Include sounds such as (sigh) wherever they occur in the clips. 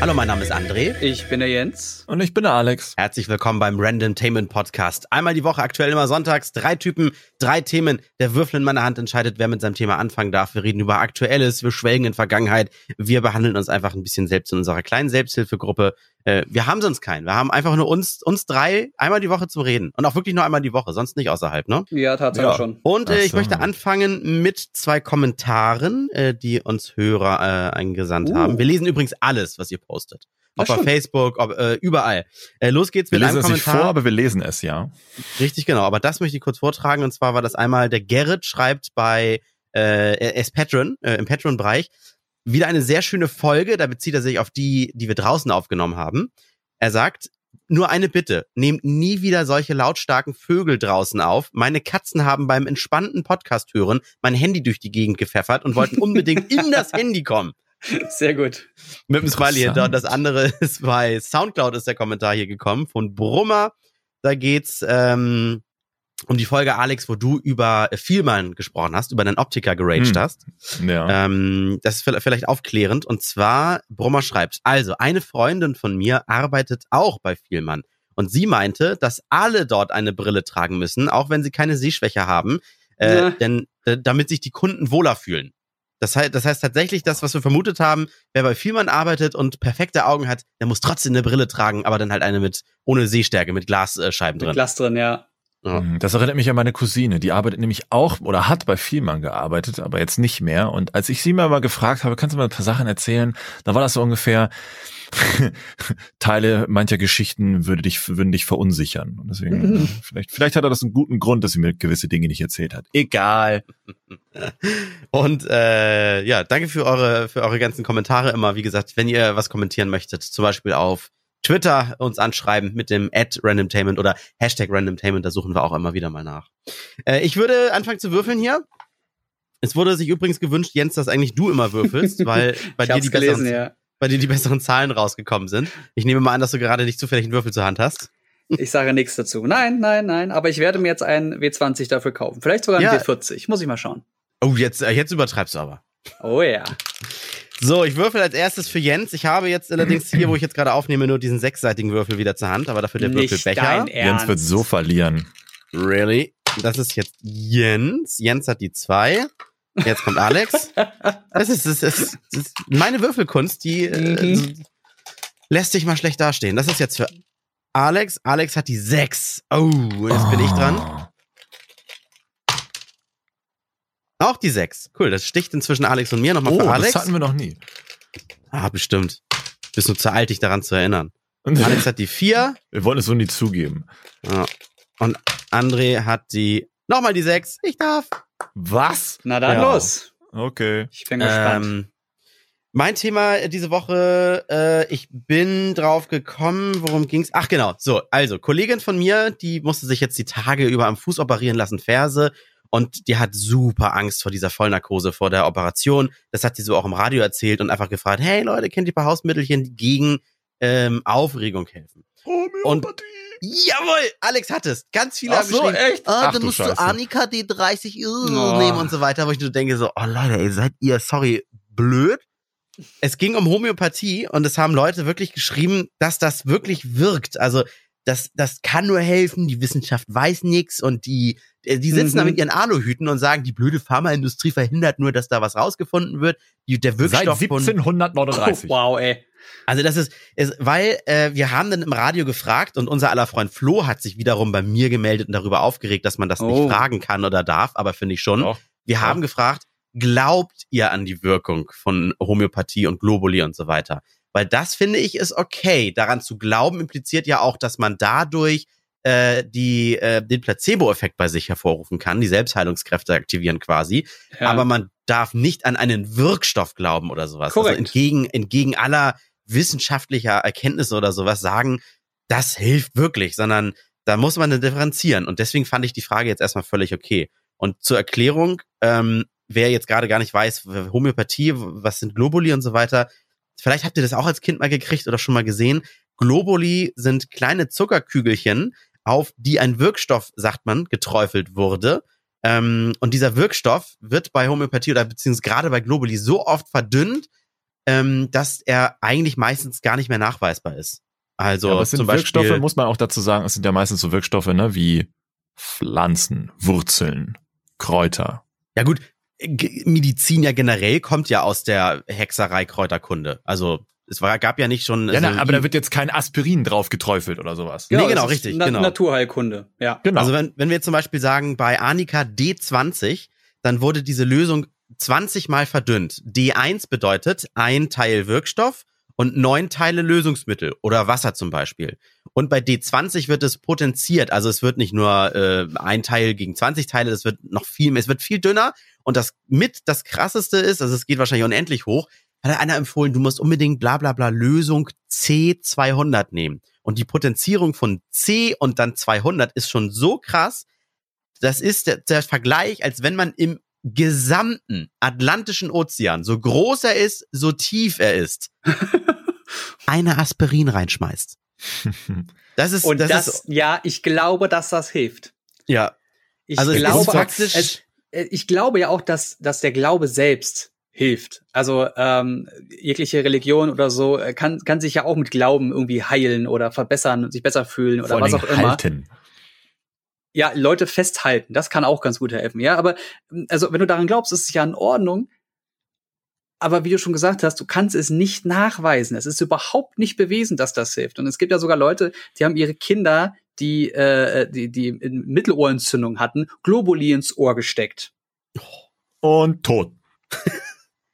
Hallo, mein Name ist André. Ich bin der Jens. Und ich bin der Alex. Herzlich willkommen beim Randomtainment Podcast. Einmal die Woche, aktuell immer sonntags. Drei Typen, drei Themen. Der Würfel in meiner Hand entscheidet, wer mit seinem Thema anfangen darf. Wir reden über Aktuelles, wir schwelgen in Vergangenheit. Wir behandeln uns einfach ein bisschen selbst in unserer kleinen Selbsthilfegruppe. Äh, wir haben sonst keinen. Wir haben einfach nur uns, uns drei einmal die Woche zum Reden. Und auch wirklich nur einmal die Woche, sonst nicht außerhalb, ne? Ja, tatsächlich ja. schon. Und äh, ich so. möchte anfangen mit zwei Kommentaren, äh, die uns Hörer äh, eingesandt uh. haben. Wir lesen übrigens alles, was ihr postet. Ob bei Facebook, ob, äh, überall. Äh, los geht's wir mit einem Kommentar. Wir lesen es nicht vor, aber wir lesen es, ja. Richtig, genau. Aber das möchte ich kurz vortragen. Und zwar war das einmal, der Gerrit schreibt bei äh, er ist Patron, äh, im Patron-Bereich, wieder eine sehr schöne Folge. Da bezieht er sich auf die, die wir draußen aufgenommen haben. Er sagt, nur eine Bitte, nehmt nie wieder solche lautstarken Vögel draußen auf. Meine Katzen haben beim entspannten Podcast hören mein Handy durch die Gegend gepfeffert und wollten unbedingt in das (laughs) Handy kommen. Sehr gut. Mit dem Smiley hinter. Und das andere ist bei Soundcloud ist der Kommentar hier gekommen von Brummer. Da geht's ähm, um die Folge, Alex, wo du über Vielmann gesprochen hast, über deinen Optiker geraged hm. hast. Ja. Ähm, das ist vielleicht aufklärend. Und zwar, Brummer schreibt, also eine Freundin von mir arbeitet auch bei Vielmann. Und sie meinte, dass alle dort eine Brille tragen müssen, auch wenn sie keine Sehschwäche haben, äh, ja. denn äh, damit sich die Kunden wohler fühlen. Das heißt, das heißt tatsächlich, das, was wir vermutet haben, wer bei Vielmann arbeitet und perfekte Augen hat, der muss trotzdem eine Brille tragen, aber dann halt eine mit ohne Sehstärke, mit Glasscheiben drin. Mit Glas drin, ja. Ja. Mhm. Das erinnert mich an meine Cousine. Die arbeitet nämlich auch oder hat bei Vielmann gearbeitet, aber jetzt nicht mehr. Und als ich sie mal, mal gefragt habe, kannst du mal ein paar Sachen erzählen, da war das so ungefähr, (laughs) Teile mancher Geschichten würde dich, würden dich verunsichern. Und deswegen, mhm. vielleicht, vielleicht hat er das einen guten Grund, dass sie mir gewisse Dinge nicht erzählt hat. Egal. (laughs) Und äh, ja, danke für eure, für eure ganzen Kommentare immer. Wie gesagt, wenn ihr was kommentieren möchtet, zum Beispiel auf Twitter uns anschreiben mit dem Ad Randomtainment oder Hashtag Randomtainment, da suchen wir auch immer wieder mal nach. Äh, ich würde anfangen zu würfeln hier. Es wurde sich übrigens gewünscht, Jens, dass eigentlich du immer würfelst, (laughs) weil bei dir die gelesen, besseren, ja. bei dir die besseren Zahlen rausgekommen sind. Ich nehme mal an, dass du gerade nicht zufällig einen Würfel zur Hand hast. Ich sage nichts dazu. Nein, nein, nein. Aber ich werde mir jetzt einen W20 dafür kaufen. Vielleicht sogar einen ja. W40. Muss ich mal schauen. Oh, jetzt, äh, jetzt übertreibst du aber. Oh ja. So, ich würfel als erstes für Jens. Ich habe jetzt allerdings hier, wo ich jetzt gerade aufnehme, nur diesen sechsseitigen Würfel wieder zur Hand, aber dafür der Nicht Würfelbecher. Jens wird so verlieren. Really? Das ist jetzt Jens. Jens hat die zwei. Jetzt kommt Alex. (laughs) Das ist, das ist, das ist meine Würfelkunst, die äh, mhm. lässt sich mal schlecht dastehen. Das ist jetzt für Alex. Alex hat die sechs. Oh, jetzt oh. bin ich dran. Auch die sechs. Cool, das sticht inzwischen Alex und mir nochmal oh, für Alex. Das hatten wir noch nie. Ah, bestimmt. Bist du zu alt, dich daran zu erinnern. (laughs) Alex hat die vier. Wir wollen es so nie zugeben. Ja. Und André hat die nochmal die sechs. Ich darf. Was? Na dann ja. los. Okay. Ich bin gespannt. Ähm, mein Thema diese Woche, äh, ich bin drauf gekommen, worum ging's? Ach genau, so, also, Kollegin von mir, die musste sich jetzt die Tage über am Fuß operieren lassen, Ferse, und die hat super Angst vor dieser Vollnarkose, vor der Operation. Das hat sie so auch im Radio erzählt und einfach gefragt, hey Leute, kennt ihr ein paar Hausmittelchen, die gegen ähm, Aufregung helfen? Und jawohl, Alex hat es. Ganz viele Ach haben so, echt? Ah, Ach, dann musst Scheiße. du Annika D30 oh. nehmen und so weiter, wo ich nur denke so, oh Leute, ey, seid ihr, sorry, blöd? Es ging um Homöopathie und es haben Leute wirklich geschrieben, dass das wirklich wirkt. Also das, das kann nur helfen, die Wissenschaft weiß nichts und die, die sitzen mhm. da mit ihren Aluhüten und sagen, die blöde Pharmaindustrie verhindert nur, dass da was rausgefunden wird. Die, der Wirkstoff Seit 1739. Von, oh, wow, ey. Also das ist, ist weil äh, wir haben dann im Radio gefragt und unser aller Freund Flo hat sich wiederum bei mir gemeldet und darüber aufgeregt, dass man das oh. nicht fragen kann oder darf, aber finde ich schon. Doch. Wir Doch. haben gefragt, glaubt ihr an die Wirkung von Homöopathie und Globuli und so weiter? Weil das finde ich ist okay. Daran zu glauben impliziert ja auch, dass man dadurch äh, die äh, den Placebo-Effekt bei sich hervorrufen kann, die Selbstheilungskräfte aktivieren quasi. Ja. Aber man darf nicht an einen Wirkstoff glauben oder sowas. Also Korrekt. Also entgegen entgegen aller wissenschaftlicher Erkenntnisse oder sowas sagen, das hilft wirklich, sondern da muss man differenzieren. Und deswegen fand ich die Frage jetzt erstmal völlig okay. Und zur Erklärung, ähm, wer jetzt gerade gar nicht weiß, Homöopathie, was sind Globuli und so weiter, vielleicht habt ihr das auch als Kind mal gekriegt oder schon mal gesehen. Globuli sind kleine Zuckerkügelchen, auf die ein Wirkstoff, sagt man, geträufelt wurde. Ähm, und dieser Wirkstoff wird bei Homöopathie oder beziehungsweise gerade bei Globuli so oft verdünnt, ähm, dass er eigentlich meistens gar nicht mehr nachweisbar ist. Also ja, zum Beispiel, Wirkstoffe, muss man auch dazu sagen, es sind ja meistens so Wirkstoffe, ne, wie Pflanzen, Wurzeln, Kräuter. Ja gut, Medizin ja generell kommt ja aus der Hexerei Kräuterkunde. Also es war, gab ja nicht schon. Ja, na, aber da wird jetzt kein Aspirin drauf geträufelt oder sowas. Ja, nee, genau, richtig. Na genau. Naturheilkunde, ja. Genau. Also wenn, wenn wir zum Beispiel sagen, bei Anika D20, dann wurde diese Lösung 20 mal verdünnt. D1 bedeutet ein Teil Wirkstoff und neun Teile Lösungsmittel oder Wasser zum Beispiel. Und bei D20 wird es potenziert, also es wird nicht nur äh, ein Teil gegen 20 Teile, es wird noch viel mehr, es wird viel dünner. Und das mit das krasseste ist, also es geht wahrscheinlich unendlich hoch, hat einer empfohlen, du musst unbedingt bla bla bla Lösung C200 nehmen. Und die Potenzierung von C und dann 200 ist schon so krass, das ist der, der Vergleich, als wenn man im gesamten Atlantischen Ozean, so groß er ist, so tief er ist, (laughs) eine Aspirin reinschmeißt. Das ist, und das, das ist, ja, ich glaube, dass das hilft. Ja. Ich also glaube, faktisch, es, äh, ich glaube ja auch, dass, dass der Glaube selbst hilft. Also ähm, jegliche Religion oder so äh, kann, kann sich ja auch mit Glauben irgendwie heilen oder verbessern, sich besser fühlen oder was auch immer. Halten ja, Leute festhalten, das kann auch ganz gut helfen, ja. Aber also, wenn du daran glaubst, ist es ja in Ordnung. Aber wie du schon gesagt hast, du kannst es nicht nachweisen. Es ist überhaupt nicht bewiesen, dass das hilft. Und es gibt ja sogar Leute, die haben ihre Kinder, die, äh, die, die Mittelohrentzündung hatten, Globuli ins Ohr gesteckt. Und tot.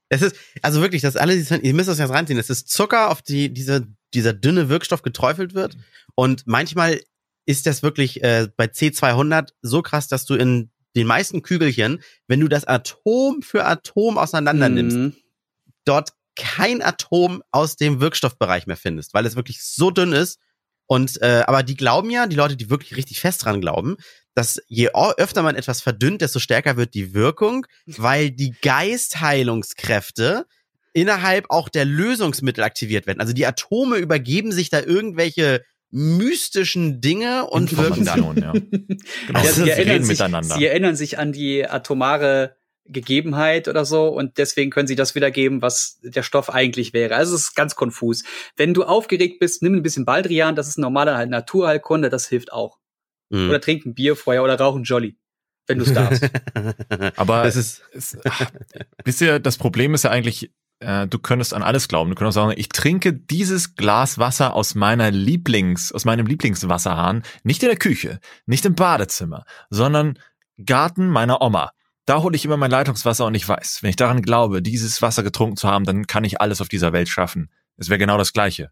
Es ist, also wirklich, das alle, ihr müsst das jetzt reinziehen. Es ist Zucker, auf die diese, dieser dünne Wirkstoff geträufelt wird. Und manchmal ist das wirklich äh, bei C200 so krass, dass du in den meisten Kügelchen, wenn du das Atom für Atom auseinander nimmst, mhm. dort kein Atom aus dem Wirkstoffbereich mehr findest, weil es wirklich so dünn ist. Und äh, aber die glauben ja, die Leute, die wirklich richtig fest dran glauben, dass je öfter man etwas verdünnt, desto stärker wird die Wirkung, weil die Geistheilungskräfte innerhalb auch der Lösungsmittel aktiviert werden. Also die Atome übergeben sich da irgendwelche mystischen Dinge und Informationen, ja. genau. (laughs) ja, sie, erinnern sich, miteinander. sie erinnern sich an die atomare Gegebenheit oder so und deswegen können sie das wiedergeben, was der Stoff eigentlich wäre. Also es ist ganz konfus. Wenn du aufgeregt bist, nimm ein bisschen Baldrian, das ist normale halt Naturheilkunde, das hilft auch. Mhm. Oder trink ein Bier vorher oder rauch ein Jolly wenn du es darfst. (laughs) Aber es ist, es, ach, wisst ihr, das Problem ist ja eigentlich, äh, du könntest an alles glauben. Du könntest sagen, ich trinke dieses Glas Wasser aus meiner Lieblings, aus meinem Lieblingswasserhahn, nicht in der Küche, nicht im Badezimmer, sondern Garten meiner Oma. Da hole ich immer mein Leitungswasser und ich weiß, wenn ich daran glaube, dieses Wasser getrunken zu haben, dann kann ich alles auf dieser Welt schaffen. Es wäre genau das Gleiche.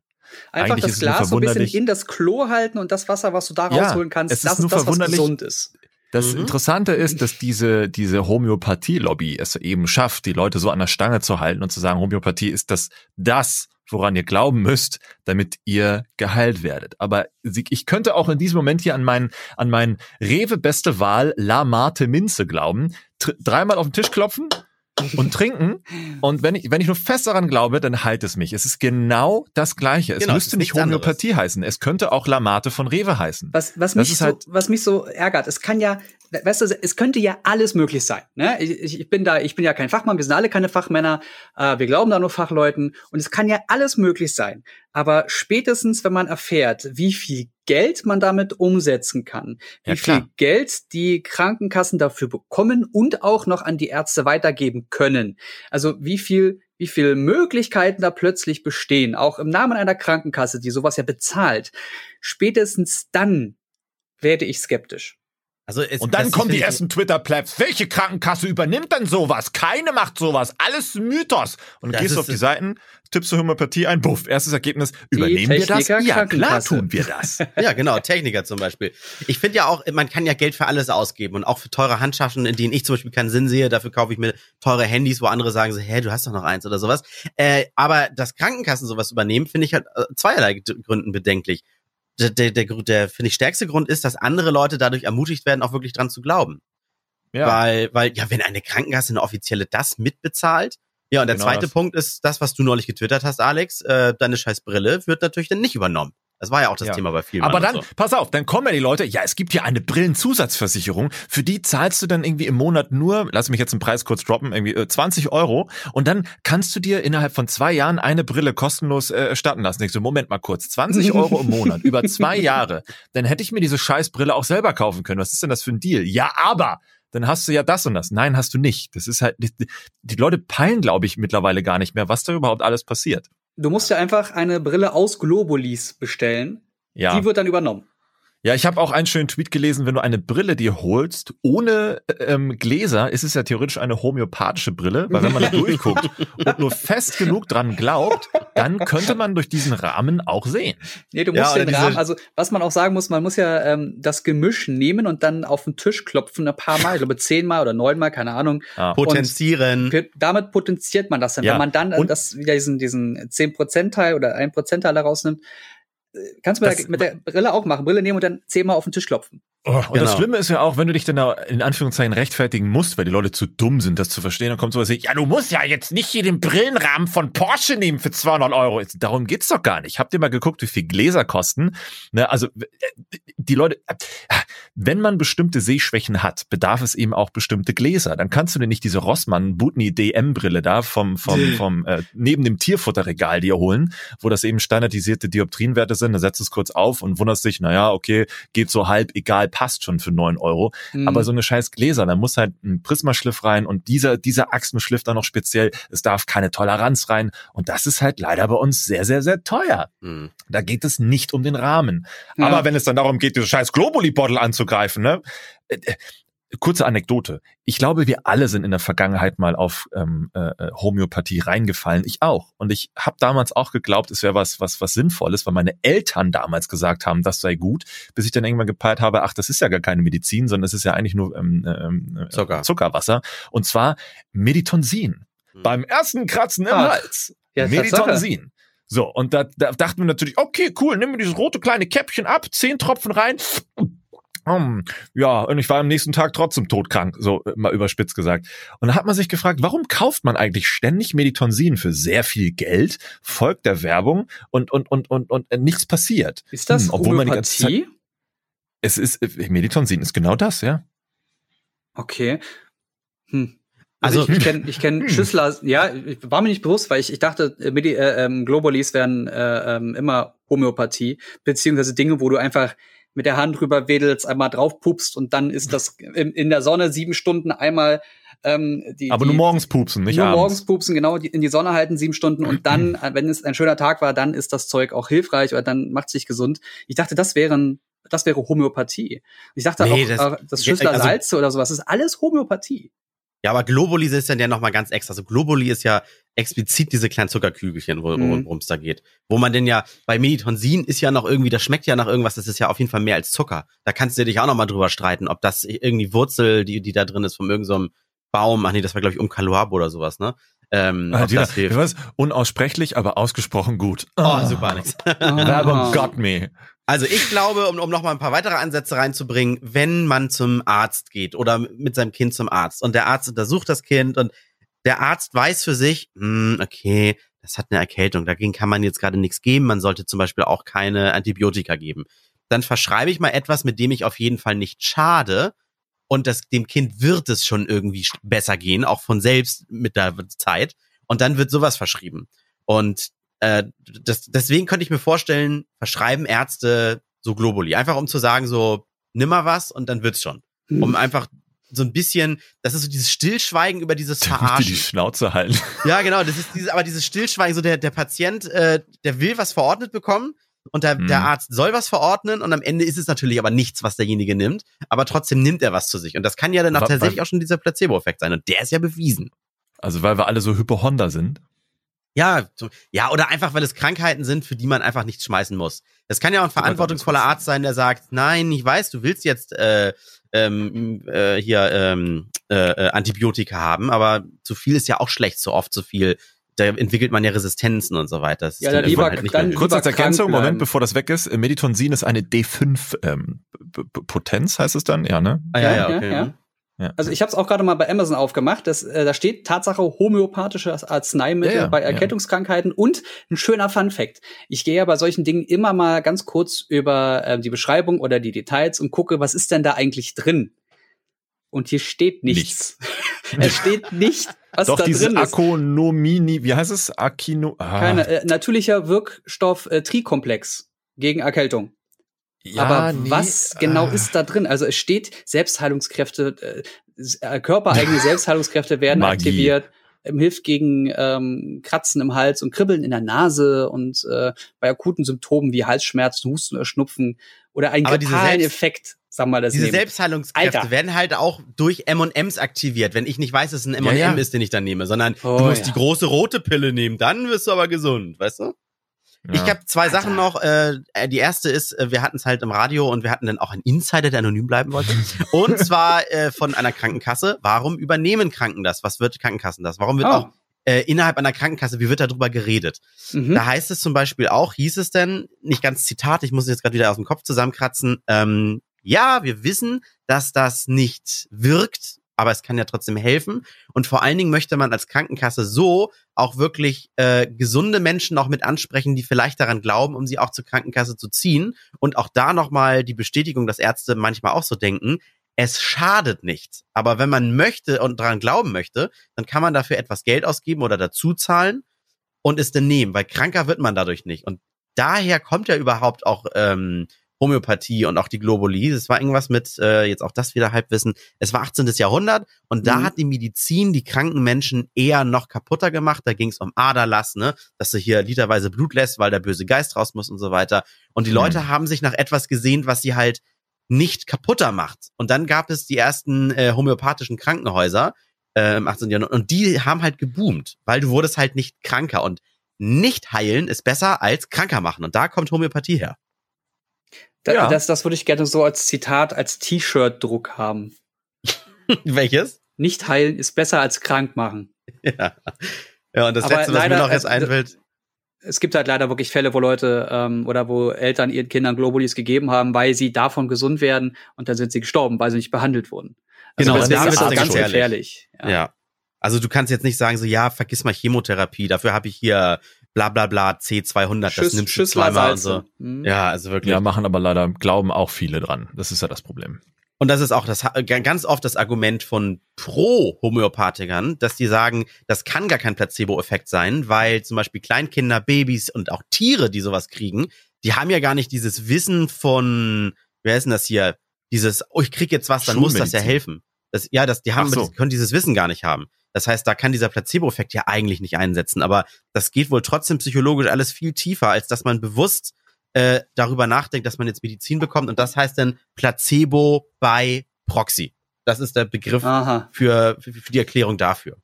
Einfach Eigentlich das Glas so ein bisschen in das Klo halten und das Wasser, was du da rausholen kannst, es ist das ist das, was gesund ist. Das mhm. Interessante ist, dass diese, diese Homöopathie-Lobby es eben schafft, die Leute so an der Stange zu halten und zu sagen, Homöopathie ist das, das, woran ihr glauben müsst, damit ihr geheilt werdet. Aber ich könnte auch in diesem Moment hier an meinen, an meinen Rewe beste Wahl La Mate Minze glauben, dreimal auf den Tisch klopfen (laughs) und trinken. Und wenn ich, wenn ich nur fest daran glaube, dann heilt es mich. Es ist genau das Gleiche. Es genau, müsste nicht Homöopathie anderes. heißen. Es könnte auch Lamate von Rewe heißen. Was, was, mich so, halt was mich so ärgert, es kann ja, weißt du, es könnte ja alles möglich sein. Ne? Ich, ich bin da, ich bin ja kein Fachmann, wir sind alle keine Fachmänner, äh, wir glauben da nur Fachleuten und es kann ja alles möglich sein. Aber spätestens, wenn man erfährt, wie viel Geld man damit umsetzen kann, ja, wie klar. viel Geld die Krankenkassen dafür bekommen und auch noch an die Ärzte weitergeben können. Also wie viel wie viel Möglichkeiten da plötzlich bestehen, auch im Namen einer Krankenkasse, die sowas ja bezahlt. Spätestens dann werde ich skeptisch. Also es, und dann kommen die ersten Twitter-Plebs. Welche Krankenkasse übernimmt denn sowas? Keine macht sowas. Alles Mythos. Und gehst du auf die Seiten, tippst du Homöopathie ein, buff, erstes Ergebnis. Übernehmen wir das? Ja, klar tun wir das. (laughs) ja, genau, Techniker zum Beispiel. Ich finde ja auch, man kann ja Geld für alles ausgeben und auch für teure Handschaffen, in denen ich zum Beispiel keinen Sinn sehe. Dafür kaufe ich mir teure Handys, wo andere sagen so, hä, du hast doch noch eins oder sowas. Äh, aber dass Krankenkassen sowas übernehmen, finde ich halt äh, zweierlei Gründen bedenklich der, der, der, der finde ich, stärkste Grund ist, dass andere Leute dadurch ermutigt werden, auch wirklich dran zu glauben. Ja. Weil, weil, ja, wenn eine Krankenkasse eine offizielle das mitbezahlt, ja, und der genau zweite das. Punkt ist das, was du neulich getwittert hast, Alex, äh, deine scheiß Brille wird natürlich dann nicht übernommen. Das war ja auch das ja. Thema bei vielen. Aber dann, so. pass auf, dann kommen ja die Leute, ja, es gibt hier eine Brillenzusatzversicherung, für die zahlst du dann irgendwie im Monat nur, lass mich jetzt den Preis kurz droppen, irgendwie 20 äh, Euro und dann kannst du dir innerhalb von zwei Jahren eine Brille kostenlos äh, erstatten lassen. Ich so, Moment mal kurz, 20 (laughs) Euro im Monat über zwei Jahre, dann hätte ich mir diese Scheißbrille auch selber kaufen können. Was ist denn das für ein Deal? Ja, aber dann hast du ja das und das. Nein, hast du nicht. Das ist halt, die, die Leute peilen, glaube ich, mittlerweile gar nicht mehr, was da überhaupt alles passiert. Du musst ja einfach eine Brille aus Globulis bestellen. Ja. Die wird dann übernommen. Ja, ich habe auch einen schönen Tweet gelesen, wenn du eine Brille dir holst, ohne ähm, Gläser, ist es ja theoretisch eine homöopathische Brille, weil wenn man da (laughs) durchguckt und nur fest genug dran glaubt, dann könnte man durch diesen Rahmen auch sehen. Nee, du musst ja, den Rahmen, also was man auch sagen muss, man muss ja ähm, das Gemisch nehmen und dann auf den Tisch klopfen ein paar Mal, ich glaube zehnmal oder neunmal, keine Ahnung. Ah. Potenzieren. Und damit potenziert man das dann. Ja. Wenn man dann und das wieder diesen, diesen 10%-Teil oder 1%-Teil daraus nimmt, Kannst du mit, mit der Brille auch machen. Brille nehmen und dann zehnmal auf den Tisch klopfen. Oh, und genau. das Schlimme ist ja auch, wenn du dich dann da in Anführungszeichen rechtfertigen musst, weil die Leute zu dumm sind, das zu verstehen, dann kommt sowas wie, ja, du musst ja jetzt nicht hier den Brillenrahmen von Porsche nehmen für 200 Euro. Darum geht's doch gar nicht. Habt ihr mal geguckt, wie viel Gläser kosten? Ne, also, die Leute, wenn man bestimmte Sehschwächen hat, bedarf es eben auch bestimmte Gläser. Dann kannst du dir nicht diese Rossmann Butni DM Brille da vom, vom, vom, äh, neben dem Tierfutterregal dir holen, wo das eben standardisierte Dioptrienwerte sind. Da setzt es kurz auf und wunderst dich, naja, okay, geht so halb, egal, passt schon für neun Euro. Mhm. Aber so eine scheiß Gläser, da muss halt ein Prismaschliff rein und dieser, dieser Achsenschliff dann noch speziell. Es darf keine Toleranz rein. Und das ist halt leider bei uns sehr, sehr, sehr teuer. Mhm. Da geht es nicht um den Rahmen. Ja. Aber wenn es dann darum geht, diese scheiß Globuli-Bottle anzugreifen, ne? Äh, äh, kurze Anekdote. Ich glaube, wir alle sind in der Vergangenheit mal auf ähm, äh, äh, Homöopathie reingefallen. Ich auch. Und ich habe damals auch geglaubt, es wäre was, was, was Sinnvolles, weil meine Eltern damals gesagt haben, das sei gut, bis ich dann irgendwann gepeilt habe, ach, das ist ja gar keine Medizin, sondern es ist ja eigentlich nur ähm, ähm, Zucker. Zuckerwasser. Und zwar Meditonsin. Hm. Beim ersten Kratzen im ach. Hals. Ja, Meditonsin. So, und da, da dachten wir natürlich, okay, cool, nimm mir dieses rote kleine Käppchen ab, zehn Tropfen rein, um, ja, und ich war am nächsten Tag trotzdem todkrank, so mal überspitzt gesagt. Und da hat man sich gefragt, warum kauft man eigentlich ständig Meditonsin für sehr viel Geld, folgt der Werbung und, und, und, und, und nichts passiert? Ist das hm, obwohl man die ganze Zeit, Es ist, äh, Meditonsin ist genau das, ja. Okay. Hm. Also, also ich, ich kenne ich kenn (laughs) hm. Schüssler, ja, war mir nicht bewusst, weil ich, ich dachte, äh, Medi äh, ähm, Globalis wären äh, ähm, immer Homöopathie, beziehungsweise Dinge, wo du einfach mit der Hand drüber wedelst, einmal drauf pupst und dann ist das in, in der Sonne sieben Stunden einmal ähm, die, Aber nur morgens pupsen, nicht nur abends. morgens pupsen, genau, die, in die Sonne halten sieben Stunden und dann, (clears throat) wenn es ein schöner Tag war, dann ist das Zeug auch hilfreich oder dann macht sich gesund. Ich dachte, das wären das wäre Homöopathie. Ich dachte nee, auch, das, das Schüssler also, Salze oder sowas, das ist alles Homöopathie. Ja, aber Globuli ist dann ja nochmal ganz extra. Also Globuli ist ja explizit diese kleinen Zuckerkügelchen, worum mhm. es da geht. Wo man denn ja, bei Meditonsin ist ja noch irgendwie, das schmeckt ja nach irgendwas, das ist ja auf jeden Fall mehr als Zucker. Da kannst du dich auch nochmal drüber streiten, ob das irgendwie Wurzel, die, die da drin ist, von irgendeinem so Baum, ach nee, das war glaube ich um Kaluabo oder sowas, ne? Ähm, ah, das hilft. Was? Unaussprechlich, aber ausgesprochen gut. Oh, oh super, Alex. Werbung got me. Also ich glaube, um, um noch mal ein paar weitere Ansätze reinzubringen, wenn man zum Arzt geht oder mit seinem Kind zum Arzt und der Arzt untersucht das Kind und der Arzt weiß für sich, hm, okay, das hat eine Erkältung, dagegen kann man jetzt gerade nichts geben, man sollte zum Beispiel auch keine Antibiotika geben. Dann verschreibe ich mal etwas, mit dem ich auf jeden Fall nicht schade und das, dem Kind wird es schon irgendwie besser gehen, auch von selbst mit der Zeit und dann wird sowas verschrieben. Und äh, das, deswegen könnte ich mir vorstellen, verschreiben Ärzte so Globuli. Einfach um zu sagen, so, nimm mal was und dann wird's schon. Hm. Um einfach so ein bisschen, das ist so dieses Stillschweigen über dieses Verarschen. Die Schnauze halten. (laughs) Ja, genau, das ist dieses, aber dieses Stillschweigen, so der, der Patient, äh, der will was verordnet bekommen und der, mhm. der Arzt soll was verordnen und am Ende ist es natürlich aber nichts, was derjenige nimmt, aber trotzdem nimmt er was zu sich. Und das kann ja dann auch tatsächlich auch schon dieser Placebo-Effekt sein und der ist ja bewiesen. Also weil wir alle so Hypochonder sind? Ja, ja, oder einfach, weil es Krankheiten sind, für die man einfach nichts schmeißen muss. Das kann ja auch ein verantwortungsvoller Arzt sein, der sagt, nein, ich weiß, du willst jetzt äh, ähm, äh, hier ähm, äh, äh, Antibiotika haben, aber zu viel ist ja auch schlecht, so oft zu viel. Da entwickelt man ja Resistenzen und so weiter. Das ja, dann lieber, halt nicht dann Kurz als Ergänzung, Moment, bevor das weg ist. Meditonsin ist eine D5 ähm, Potenz, heißt es dann? Ja, ne? Ah, ja, ja, okay. Ja, ja. Ja. Also ich habe es auch gerade mal bei Amazon aufgemacht. Das, äh, da steht Tatsache homöopathische Arzneimittel ja, ja, bei Erkältungskrankheiten und ein schöner Fun Fact. Ich gehe ja bei solchen Dingen immer mal ganz kurz über äh, die Beschreibung oder die Details und gucke, was ist denn da eigentlich drin? Und hier steht nichts. nichts. (laughs) es steht nicht, was Doch, da drin ist. Akonomini, wie heißt es? Akino. Ah. Keine, äh, natürlicher Wirkstoff äh, Trikomplex gegen Erkältung. Ja, Aber nee, was genau ah. ist da drin? Also es steht, Selbstheilungskräfte, äh, körpereigene (laughs) Selbstheilungskräfte werden Magie. aktiviert, ähm, hilft gegen ähm, Kratzen im Hals und Kribbeln in der Nase und äh, bei akuten Symptomen wie Halsschmerzen, Husten oder Schnupfen oder einen grippalen Effekt. Sag mal, das Diese nehmen. Selbstheilungskräfte Alter. werden halt auch durch M&M's aktiviert, wenn ich nicht weiß, dass es ein M&M ja, ja. ist, den ich dann nehme, sondern oh, du musst ja. die große rote Pille nehmen, dann wirst du aber gesund, weißt du? Ja. Ich habe zwei Alter. Sachen noch. Äh, die erste ist, äh, wir hatten es halt im Radio und wir hatten dann auch einen Insider, der anonym bleiben wollte. (laughs) und zwar äh, von einer Krankenkasse. Warum übernehmen Kranken das? Was wird Krankenkassen das? Warum wird oh. auch äh, innerhalb einer Krankenkasse, wie wird darüber geredet? Mhm. Da heißt es zum Beispiel auch, hieß es denn, nicht ganz Zitat, ich muss es jetzt gerade wieder aus dem Kopf zusammenkratzen, ähm, ja, wir wissen, dass das nicht wirkt, aber es kann ja trotzdem helfen. Und vor allen Dingen möchte man als Krankenkasse so auch wirklich äh, gesunde Menschen auch mit ansprechen, die vielleicht daran glauben, um sie auch zur Krankenkasse zu ziehen. Und auch da nochmal die Bestätigung, dass Ärzte manchmal auch so denken. Es schadet nichts. Aber wenn man möchte und daran glauben möchte, dann kann man dafür etwas Geld ausgeben oder dazu zahlen und es dann nehmen, weil kranker wird man dadurch nicht. Und daher kommt ja überhaupt auch ähm, Homöopathie und auch die Globuli. Es war irgendwas mit, äh, jetzt auch das wieder Halbwissen, es war 18. Jahrhundert und da mhm. hat die Medizin die kranken Menschen eher noch kaputter gemacht. Da ging es um Aderlass, ne, dass du hier literweise Blut lässt, weil der böse Geist raus muss und so weiter. Und die mhm. Leute haben sich nach etwas gesehnt, was sie halt nicht kaputter macht. Und dann gab es die ersten äh, homöopathischen Krankenhäuser äh, im 18. Jahrhundert und die haben halt geboomt, weil du wurdest halt nicht kranker und nicht heilen ist besser als kranker machen. Und da kommt Homöopathie her. Da, ja. das, das würde ich gerne so als Zitat, als T-Shirt-Druck haben. (laughs) Welches? Nicht heilen ist besser als krank machen. (laughs) Ja. Ja, und das Aber letzte, was leider, mir noch jetzt einfällt. Es gibt halt leider wirklich Fälle, wo Leute ähm, oder wo Eltern ihren Kindern Globulis gegeben haben, weil sie davon gesund werden und dann sind sie gestorben, weil sie nicht behandelt wurden. Also genau, das ist ganz gefährlich. Ja. ja. Also du kannst jetzt nicht sagen, so ja, vergiss mal Chemotherapie, dafür habe ich hier bla bla bla C200, Schüss, das nimmst du zweimal und so. Mhm. Ja, also wirklich. Ja, machen aber leider, glauben auch viele dran. Das ist ja das Problem. Und das ist auch das ganz oft das Argument von Pro-Homöopathikern, dass die sagen, das kann gar kein Placebo-Effekt sein, weil zum Beispiel Kleinkinder, Babys und auch Tiere, die sowas kriegen, die haben ja gar nicht dieses Wissen von, wer ist denn das hier? Dieses, oh, ich krieg jetzt was, dann muss das ja helfen. Das, ja, das, die haben, so. die können dieses Wissen gar nicht haben. Das heißt, da kann dieser Placebo-Effekt ja eigentlich nicht einsetzen. Aber das geht wohl trotzdem psychologisch alles viel tiefer, als dass man bewusst äh, darüber nachdenkt, dass man jetzt Medizin bekommt. Und das heißt dann Placebo bei Proxy. Das ist der Begriff für, für, für die Erklärung dafür.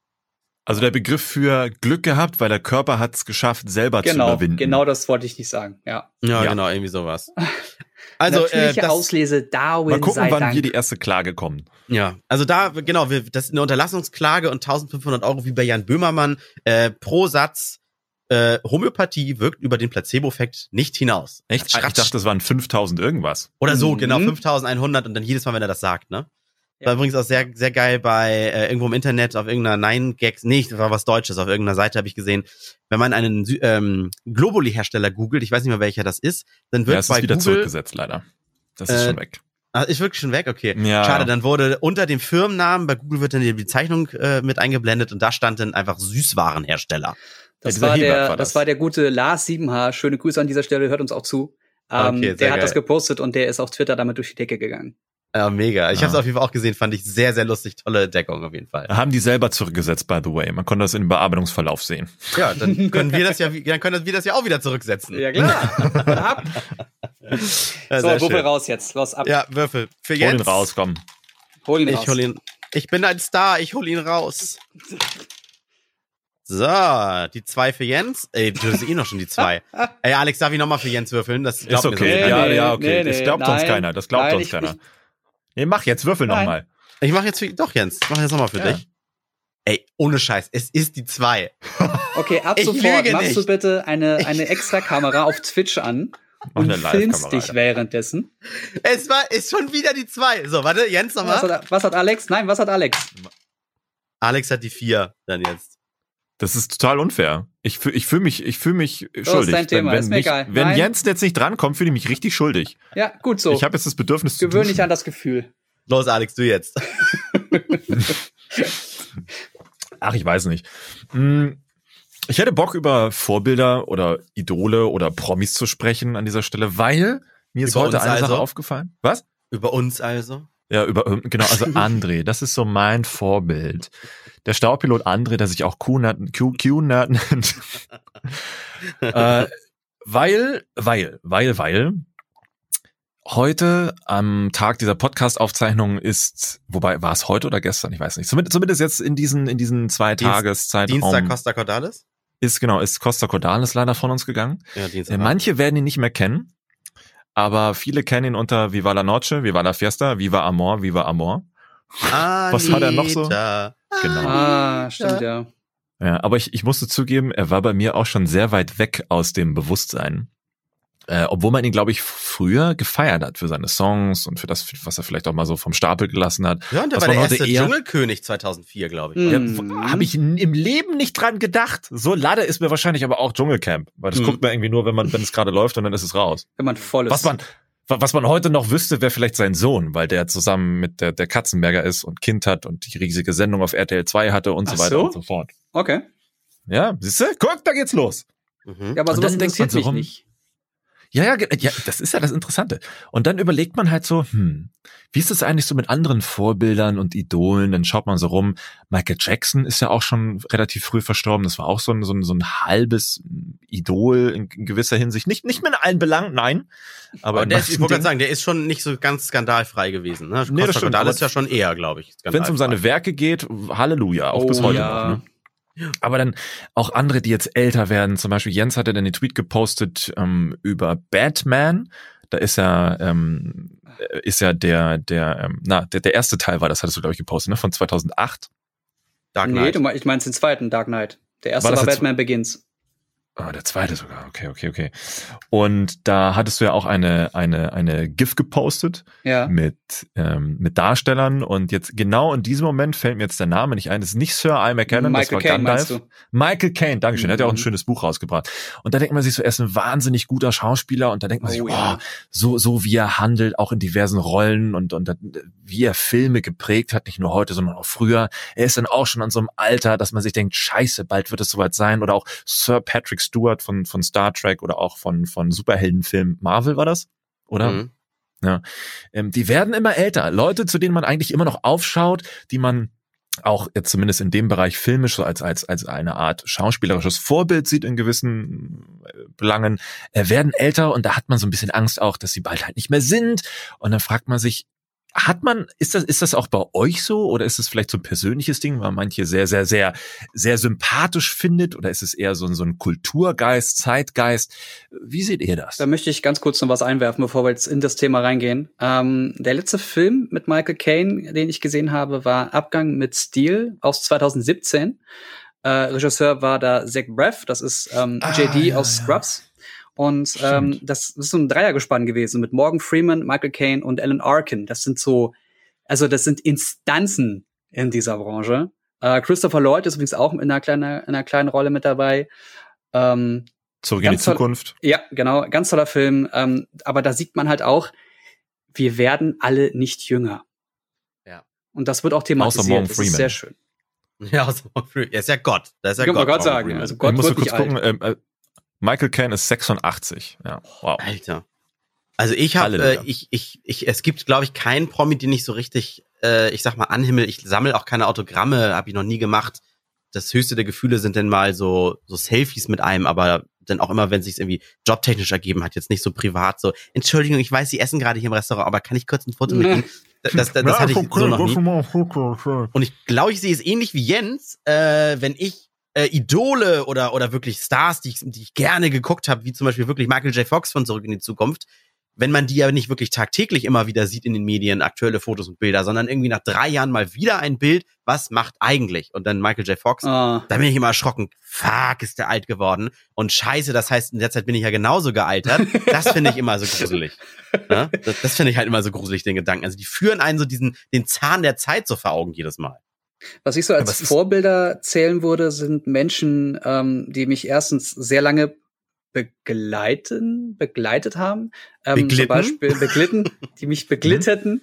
Also der Begriff für Glück gehabt, weil der Körper hat es geschafft, selber genau, zu überwinden. Genau, das wollte ich nicht sagen. Ja, ja, ja. genau, irgendwie sowas. (laughs) Also Natürliche äh, das, Auslese Darwin. Mal gucken, wann Dank. hier die erste Klage kommt. Ja, also da, genau, wir, das ist eine Unterlassungsklage und 1500 Euro wie bei Jan Böhmermann äh, pro Satz. Äh, Homöopathie wirkt über den Placebo-Effekt nicht hinaus. Echt? Ich dachte, das waren 5000 irgendwas. Oder so, genau, mhm. genau, 5100 und dann jedes Mal, wenn er das sagt, ne? Ja. War übrigens auch sehr, sehr geil bei äh, irgendwo im Internet auf irgendeiner Nine Gags, nee, das war was Deutsches, auf irgendeiner Seite habe ich gesehen, wenn man einen ähm, Globuli-Hersteller googelt, ich weiß nicht mehr welcher das ist, dann wird ja, es bei ist wieder Google, zurückgesetzt leider. Das ist äh, schon weg. Ah, ist wirklich schon weg, okay. Ja. Schade, dann wurde unter dem Firmennamen, bei Google wird dann die Bezeichnung äh, mit eingeblendet und da stand dann einfach Süßwarenhersteller. Das, ja, war, der, war das. das war der gute Lars Siebenhaar. Schöne Grüße an dieser Stelle, hört uns auch zu. Ähm, okay, der hat geil. das gepostet und der ist auf Twitter damit durch die Decke gegangen. Ja, mega. Ich ja. habe es auf jeden Fall auch gesehen, fand ich sehr, sehr lustig. Tolle Deckung auf jeden Fall. Haben die selber zurückgesetzt, by the way. Man konnte das im Bearbeitungsverlauf sehen. Ja, dann (laughs) können wir das ja, dann können wir das ja auch wieder zurücksetzen. Ja, klar. (laughs) ja, so, Würfel schön. raus jetzt. Los, ab. Ja, Würfel. Für jetzt. Hol ihn raus, komm. Hol ihn ich raus. Hol ihn. Ich bin ein Star, ich hol ihn raus. So, die zwei für Jens. Ey, du hast eh noch schon die zwei. (laughs) Ey, Alex, darf ich nochmal für Jens würfeln? Das ist okay. So. ja, ja, okay. Nee, das glaubt nee, uns keiner. Das glaubt nein, uns keiner. Ich, Nee, mach jetzt, würfel nochmal. Ich mach jetzt, für, doch Jens, ich mach jetzt nochmal für ja. dich. Ey, ohne Scheiß, es ist die zwei. (laughs) Okay, ab ich sofort machst nicht. du bitte eine, eine extra Kamera auf Twitch an Mach und filmst dich währenddessen. Es war, ist schon wieder die zwei. So, warte, Jens nochmal. Was hat, was hat Alex? Nein, was hat Alex? Alex hat die vier dann jetzt. Das ist total unfair. Ich fühle ich fühl mich, ich fühl mich so schuldig. Ist dein Thema. Wenn, wenn, ist mir mich, egal. wenn Jens jetzt nicht drankommt, fühle ich mich richtig schuldig. Ja, gut so. Ich habe jetzt das Bedürfnis Gewöhn zu Gewöhn dich an das Gefühl. Los, Alex, du jetzt. (laughs) Ach, ich weiß nicht. Hm, ich hätte Bock über Vorbilder oder Idole oder Promis zu sprechen an dieser Stelle, weil mir ist über heute eine also? Sache aufgefallen. Was? Über uns also? Ja, über genau, also (laughs) André, das ist so mein Vorbild. Der Staubpilot André, der sich auch Q-Nerd nennt. (laughs) äh, weil, weil, weil, weil heute am Tag dieser Podcast-Aufzeichnung ist, wobei war es heute oder gestern, ich weiß nicht. Zumindest, zumindest jetzt in diesen in diesen zwei Tageszeitraum. Dienstag Costa Cordalis? Ist genau, ist Costa Cordalis leider von uns gegangen. Ja, Dienstag. Äh, manche werden ihn nicht mehr kennen, aber viele kennen ihn unter Viva la Noche, Viva la Fiesta, Viva Amor, Viva Amor. Anita. Was hat er noch so? Genau. Ah, stimmt ja. Ja, aber ich, ich musste zugeben, er war bei mir auch schon sehr weit weg aus dem Bewusstsein. Äh, obwohl man ihn, glaube ich, früher gefeiert hat für seine Songs und für das, was er vielleicht auch mal so vom Stapel gelassen hat. Ja, und der war der erste eher, Dschungelkönig 2004, glaube ich. Mhm. Ja, Habe ich im Leben nicht dran gedacht. So lade ist mir wahrscheinlich aber auch Dschungelcamp, weil das mhm. guckt man irgendwie nur, wenn man, wenn es gerade läuft und dann ist es raus. Wenn man voll ist. Was man, was man heute noch wüsste, wäre vielleicht sein Sohn, weil der zusammen mit der, der Katzenberger ist und Kind hat und die riesige Sendung auf RTL 2 hatte und Ach so weiter so? und so fort. Okay. Ja, siehst du? Guck, da geht's los. Mhm. Ja, aber sowas interessiert mich nicht. Ja, ja, ja, das ist ja das Interessante. Und dann überlegt man halt so, hm, wie ist es eigentlich so mit anderen Vorbildern und Idolen? Dann schaut man so rum. Michael Jackson ist ja auch schon relativ früh verstorben. Das war auch so ein, so ein, so ein halbes Idol in, gewisser Hinsicht. Nicht, nicht mehr in allen Belangen, nein. Aber, aber der ist, ich wollte gerade sagen, der ist schon nicht so ganz skandalfrei gewesen. Ne? Nee, das stimmt. ist ja schon eher, glaube ich. Wenn es um seine Werke geht, Halleluja, auch oh, bis heute ja. noch. Ne? Aber dann auch andere, die jetzt älter werden, zum Beispiel Jens hatte dann den Tweet gepostet ähm, über Batman. Da ist ja, ähm, ist ja der, der, ähm, na, der, der erste Teil war, das hattest du, glaube ich, gepostet, ne? Von 2008. Dark Knight. Nee, du, ich meinst den zweiten Dark Knight. Der erste war, war Batman Begins. Ah, der zweite sogar. Okay, okay, okay. Und da hattest du ja auch eine eine eine GIF gepostet ja. mit ähm, mit Darstellern und jetzt genau in diesem Moment fällt mir jetzt der Name nicht ein. Das ist nicht Sir I. McKinnon, Michael das war Caine, Gandalf. Michael Caine, Dankeschön. Mhm. Er hat ja auch ein mhm. schönes Buch rausgebracht. Und da denkt man sich so, er ist ein wahnsinnig guter Schauspieler und da denkt man oh, sich, oh, ja. so so wie er handelt, auch in diversen Rollen und und wie er Filme geprägt hat, nicht nur heute, sondern auch früher. Er ist dann auch schon an so einem Alter, dass man sich denkt, Scheiße, bald wird es soweit sein. Oder auch Sir Patrick Stewart von, von Star Trek oder auch von, von Superheldenfilmen. Marvel war das? Oder? Mhm. Ja. Ähm, die werden immer älter. Leute, zu denen man eigentlich immer noch aufschaut, die man auch jetzt zumindest in dem Bereich filmisch so als, als, als eine Art schauspielerisches Vorbild sieht in gewissen äh, Belangen, äh, werden älter und da hat man so ein bisschen Angst auch, dass sie bald halt nicht mehr sind. Und dann fragt man sich, hat man, ist das, ist das auch bei euch so oder ist es vielleicht so ein persönliches Ding, weil manche sehr, sehr, sehr, sehr sympathisch findet oder ist es eher so ein, so ein Kulturgeist, Zeitgeist? Wie seht ihr das? Da möchte ich ganz kurz noch was einwerfen, bevor wir jetzt in das Thema reingehen. Ähm, der letzte Film mit Michael Caine, den ich gesehen habe, war Abgang mit Stil aus 2017. Äh, Regisseur war da Zach Braff, das ist ähm, ah, JD ja, aus Scrubs. Ja. Und ähm, das, ist so ein Dreiergespann gewesen mit Morgan Freeman, Michael Caine und Alan Arkin. Das sind so, also das sind Instanzen in dieser Branche. Äh, Christopher Lloyd ist übrigens auch in einer kleinen, in einer kleinen Rolle mit dabei. Ähm, Zurück in die Zukunft. Ja, genau, ganz toller Film. Ähm, aber da sieht man halt auch, wir werden alle nicht jünger. Ja. Und das wird auch thematisiert. Außer Morgan Freeman. Das ist sehr schön. (laughs) Ja, außer Morgan Freeman. Er ist ja Gott. Das ist ja Gott. Gott, Gott sagen. Also Gott ich muss kurz gucken. Ähm, äh, Michael Caine ist 86. Ja, wow. Alter. Also ich habe, äh, ich, ich, ich, es gibt, glaube ich, keinen Promi, den ich so richtig, äh, ich sag mal, anhimmel. Ich sammle auch keine Autogramme, habe ich noch nie gemacht. Das höchste der Gefühle sind dann mal so, so Selfies mit einem, aber dann auch immer, wenn es sich irgendwie jobtechnisch ergeben hat, jetzt nicht so privat, so, Entschuldigung, ich weiß, Sie essen gerade hier im Restaurant, aber kann ich kurz ein Foto mit Ihnen? (laughs) Das, das, das, das hatte ich so noch nie. Und ich glaube, ich sehe es ähnlich wie Jens, äh, wenn ich äh, Idole oder, oder wirklich Stars, die ich, die ich gerne geguckt habe, wie zum Beispiel wirklich Michael J. Fox von Zurück in die Zukunft, wenn man die ja nicht wirklich tagtäglich immer wieder sieht in den Medien, aktuelle Fotos und Bilder, sondern irgendwie nach drei Jahren mal wieder ein Bild, was macht eigentlich? Und dann Michael J. Fox, oh. da bin ich immer erschrocken, fuck, ist der alt geworden. Und scheiße, das heißt, in der Zeit bin ich ja genauso gealtert. Das finde ich immer so gruselig. (laughs) Ne? Das, das finde ich halt immer so gruselig, den Gedanken. Also die führen einen so diesen, den Zahn der Zeit so vor Augen jedes Mal. Was ich so als Vorbilder zählen würde, sind Menschen, ähm, die mich erstens sehr lange begleiten, begleitet haben. Ähm, beglitten? Zum Beispiel beglitten, die mich (laughs) beglitteten.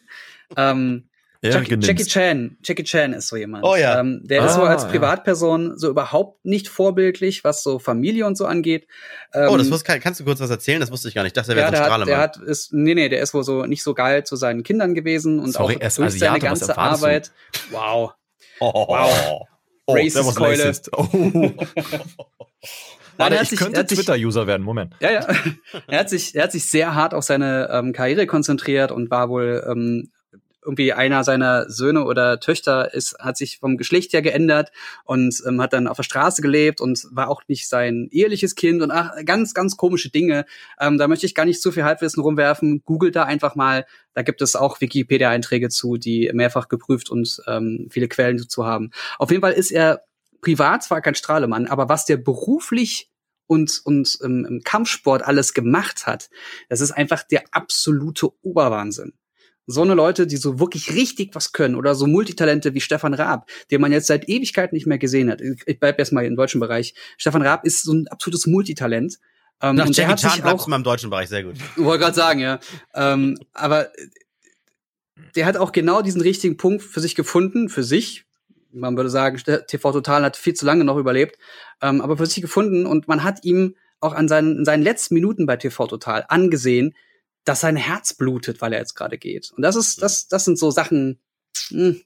ähm, ja, Jackie, Jackie, Chan, Jackie Chan ist so jemand. Oh ja. Ähm, der ah, ist so als Privatperson ja. so überhaupt nicht vorbildlich, was so Familie und so angeht. Ähm, oh, das muss, kannst du kurz was erzählen? Das wusste ich gar nicht. Ich dachte, der wäre ja, so ein Strahlemann. Der hat, ist, nee, nee, der ist wohl so nicht so geil zu seinen Kindern gewesen und Sorry, auch durch Asiate, seine ganze Arbeit. Wow. Oh, wow. Oh, Racist-Keule. Oh. Nein, Warte, ich könnte Twitter-User werden, Moment. Ja, ja. er hat sich, er hat sich sehr hart auf seine ähm, Karriere konzentriert und war wohl ähm, irgendwie einer seiner Söhne oder Töchter ist, hat sich vom Geschlecht her geändert und ähm, hat dann auf der Straße gelebt und war auch nicht sein eheliches Kind und ach, ganz, ganz komische Dinge. Ähm, da möchte ich gar nicht zu viel Halbwissen rumwerfen. Googelt da einfach mal. Da gibt es auch Wikipedia-Einträge zu, die mehrfach geprüft und ähm, viele Quellen dazu haben. Auf jeden Fall ist er privat zwar kein Strahlemann, aber was der beruflich und, und ähm, im Kampfsport alles gemacht hat, das ist einfach der absolute Oberwahnsinn. So eine Leute, die so wirklich richtig was können oder so Multitalente wie Stefan Raab, den man jetzt seit Ewigkeit nicht mehr gesehen hat. Ich bleib erstmal im deutschen Bereich. Stefan Raab ist so ein absolutes Multitalent. Ähm, Nach und Jackie der hat Chan bleibst du mal im deutschen Bereich, sehr gut. (laughs) Wollte gerade sagen, ja. ähm, aber der hat auch genau diesen richtigen Punkt für sich gefunden, für sich, man würde sagen, TV Total hat viel zu lange noch überlebt, ähm, aber für sich gefunden und man hat ihm auch an seinen, in seinen letzten Minuten bei TV Total angesehen, dass sein Herz blutet, weil er jetzt gerade geht. Und das ist, das, das sind so Sachen, mh, hm,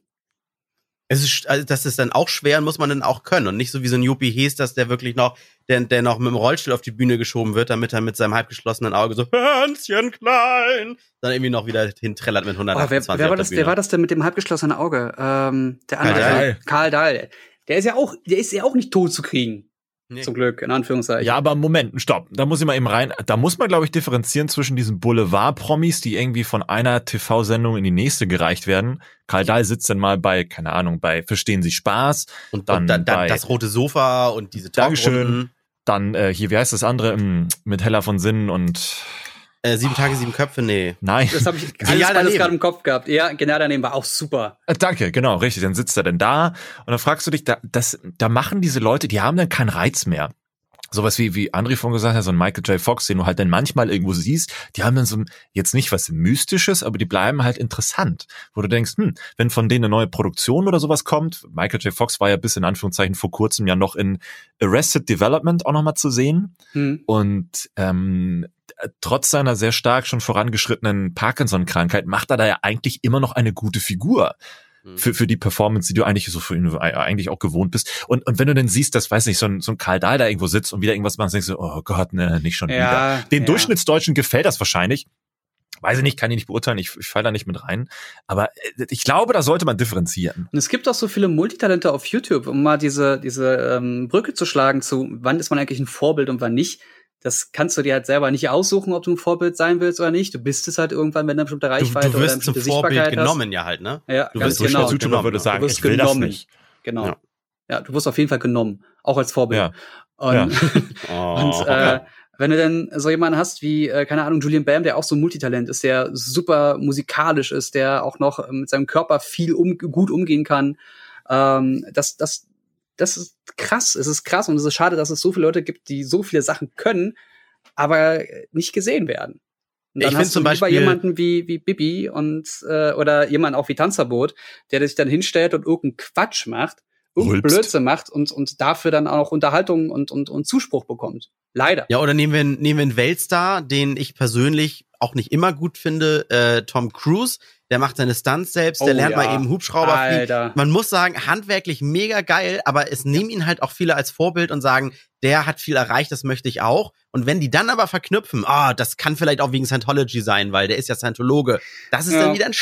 es ist, also das ist dann auch schwer und muss man dann auch können und nicht so wie so ein Juppie Hes, dass der wirklich noch, der, der noch mit dem Rollstuhl auf die Bühne geschoben wird, damit er mit seinem halbgeschlossenen Auge so Hänschen klein dann irgendwie noch wieder hintrellert mit 128 oh, wer, wer war das, wer war das denn mit dem halbgeschlossenen Auge? Ähm, der andere, Karl Dahl. Karl Dahl. Der ist ja auch, der ist ja auch nicht tot zu kriegen. Nee. Zum Glück, in Anführungszeichen. Ja, aber Moment, stopp. Da muss ich mal eben rein. Da muss man, glaube ich, differenzieren zwischen diesen Boulevard-Promis, die irgendwie von einer TV-Sendung in die nächste gereicht werden. Karl Dahl sitzt dann mal bei, keine Ahnung, bei Verstehen Sie Spaß. Und dann, und dann, dann das rote Sofa und diese Dankeschön. Dann äh, hier, wie heißt das andere? Mm, mit Heller von Sinnen und äh, sieben Tage, sieben Köpfe, nee. Nein. Das habe ich alles, alles gerade im Kopf gehabt. Ja, genau daneben war auch super. Äh, danke, genau, richtig. Dann sitzt er denn da und dann fragst du dich, da, das, da machen diese Leute, die haben dann keinen Reiz mehr sowas wie, wie André von gesagt hat, so ein Michael J. Fox, den du halt dann manchmal irgendwo siehst, die haben dann so jetzt nicht was Mystisches, aber die bleiben halt interessant, wo du denkst, hm, wenn von denen eine neue Produktion oder sowas kommt, Michael J. Fox war ja bis in Anführungszeichen vor kurzem ja noch in Arrested Development auch nochmal zu sehen hm. und ähm, trotz seiner sehr stark schon vorangeschrittenen Parkinson-Krankheit macht er da ja eigentlich immer noch eine gute Figur. Mhm. für, für die Performance, die du eigentlich so für ihn eigentlich auch gewohnt bist. Und, und wenn du dann siehst, dass, weiß nicht, so ein, so ein Karl Dahl da irgendwo sitzt und wieder irgendwas macht, denkst du, oh Gott, ne, nicht schon ja, wieder. Den ja. Durchschnittsdeutschen gefällt das wahrscheinlich. Weiß ich nicht, kann ich nicht beurteilen, ich, ich falle da nicht mit rein. Aber äh, ich glaube, da sollte man differenzieren. Und es gibt auch so viele Multitalente auf YouTube, um mal diese, diese ähm, Brücke zu schlagen zu, wann ist man eigentlich ein Vorbild und wann nicht das kannst du dir halt selber nicht aussuchen, ob du ein Vorbild sein willst oder nicht. Du bist es halt irgendwann, wenn du eine bestimmte Reichweite du, du wirst oder eine zum Vorbild hast. genommen, ja halt, ne? Ja, du wirst genau. YouTuber würde sagen, ich will genommen. das nicht. Genau. Ja. ja. du wirst auf jeden Fall genommen, auch als Vorbild. Ja. Und, ja. (laughs) (laughs) und äh, wenn du dann so jemanden hast wie, äh, keine Ahnung, Julian Bam, der auch so ein Multitalent ist, der super musikalisch ist, der auch noch mit seinem Körper viel um, gut umgehen kann, ähm, das, das, das ist krass. Es ist krass und es ist schade, dass es so viele Leute gibt, die so viele Sachen können, aber nicht gesehen werden. Und dann ich hast zum Beispiel jemanden wie, wie Bibi und äh, oder jemand auch wie Tanzverbot, der sich dann hinstellt und irgendeinen Quatsch macht, irgendeinen Blödsinn macht und, und dafür dann auch Unterhaltung und, und, und Zuspruch bekommt. Leider. Ja, oder nehmen wir, nehmen wir einen Weltstar, den ich persönlich auch nicht immer gut finde, äh, Tom Cruise, der macht seine Stunts selbst, der oh, lernt ja. mal eben Hubschrauber Alter. fliegen. Man muss sagen, handwerklich mega geil, aber es nehmen ihn halt auch viele als Vorbild und sagen, der hat viel erreicht, das möchte ich auch. Und wenn die dann aber verknüpfen, ah, oh, das kann vielleicht auch wegen Scientology sein, weil der ist ja Scientologe. Das ist ja. dann wieder ein,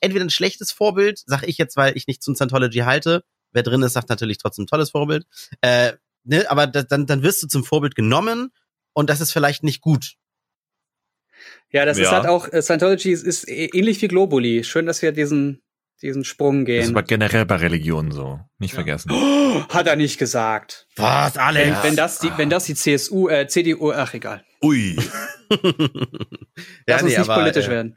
entweder ein schlechtes Vorbild, sag ich jetzt, weil ich nicht zu Scientology halte. Wer drin ist, sagt natürlich trotzdem tolles Vorbild. Äh, ne, aber das, dann, dann wirst du zum Vorbild genommen und das ist vielleicht nicht gut. Ja, das ja. ist halt auch, äh, Scientology ist, ist ähnlich wie Globuli. Schön, dass wir diesen, diesen Sprung gehen. Das ist aber generell bei Religionen so. Nicht ja. vergessen. Oh, (gasps) hat er nicht gesagt. Was, Alex? Wenn, wenn, das die, wenn das die CSU, äh, CDU, ach egal. Ui. (laughs) Lass ja, uns nee, nicht aber, politisch äh, werden.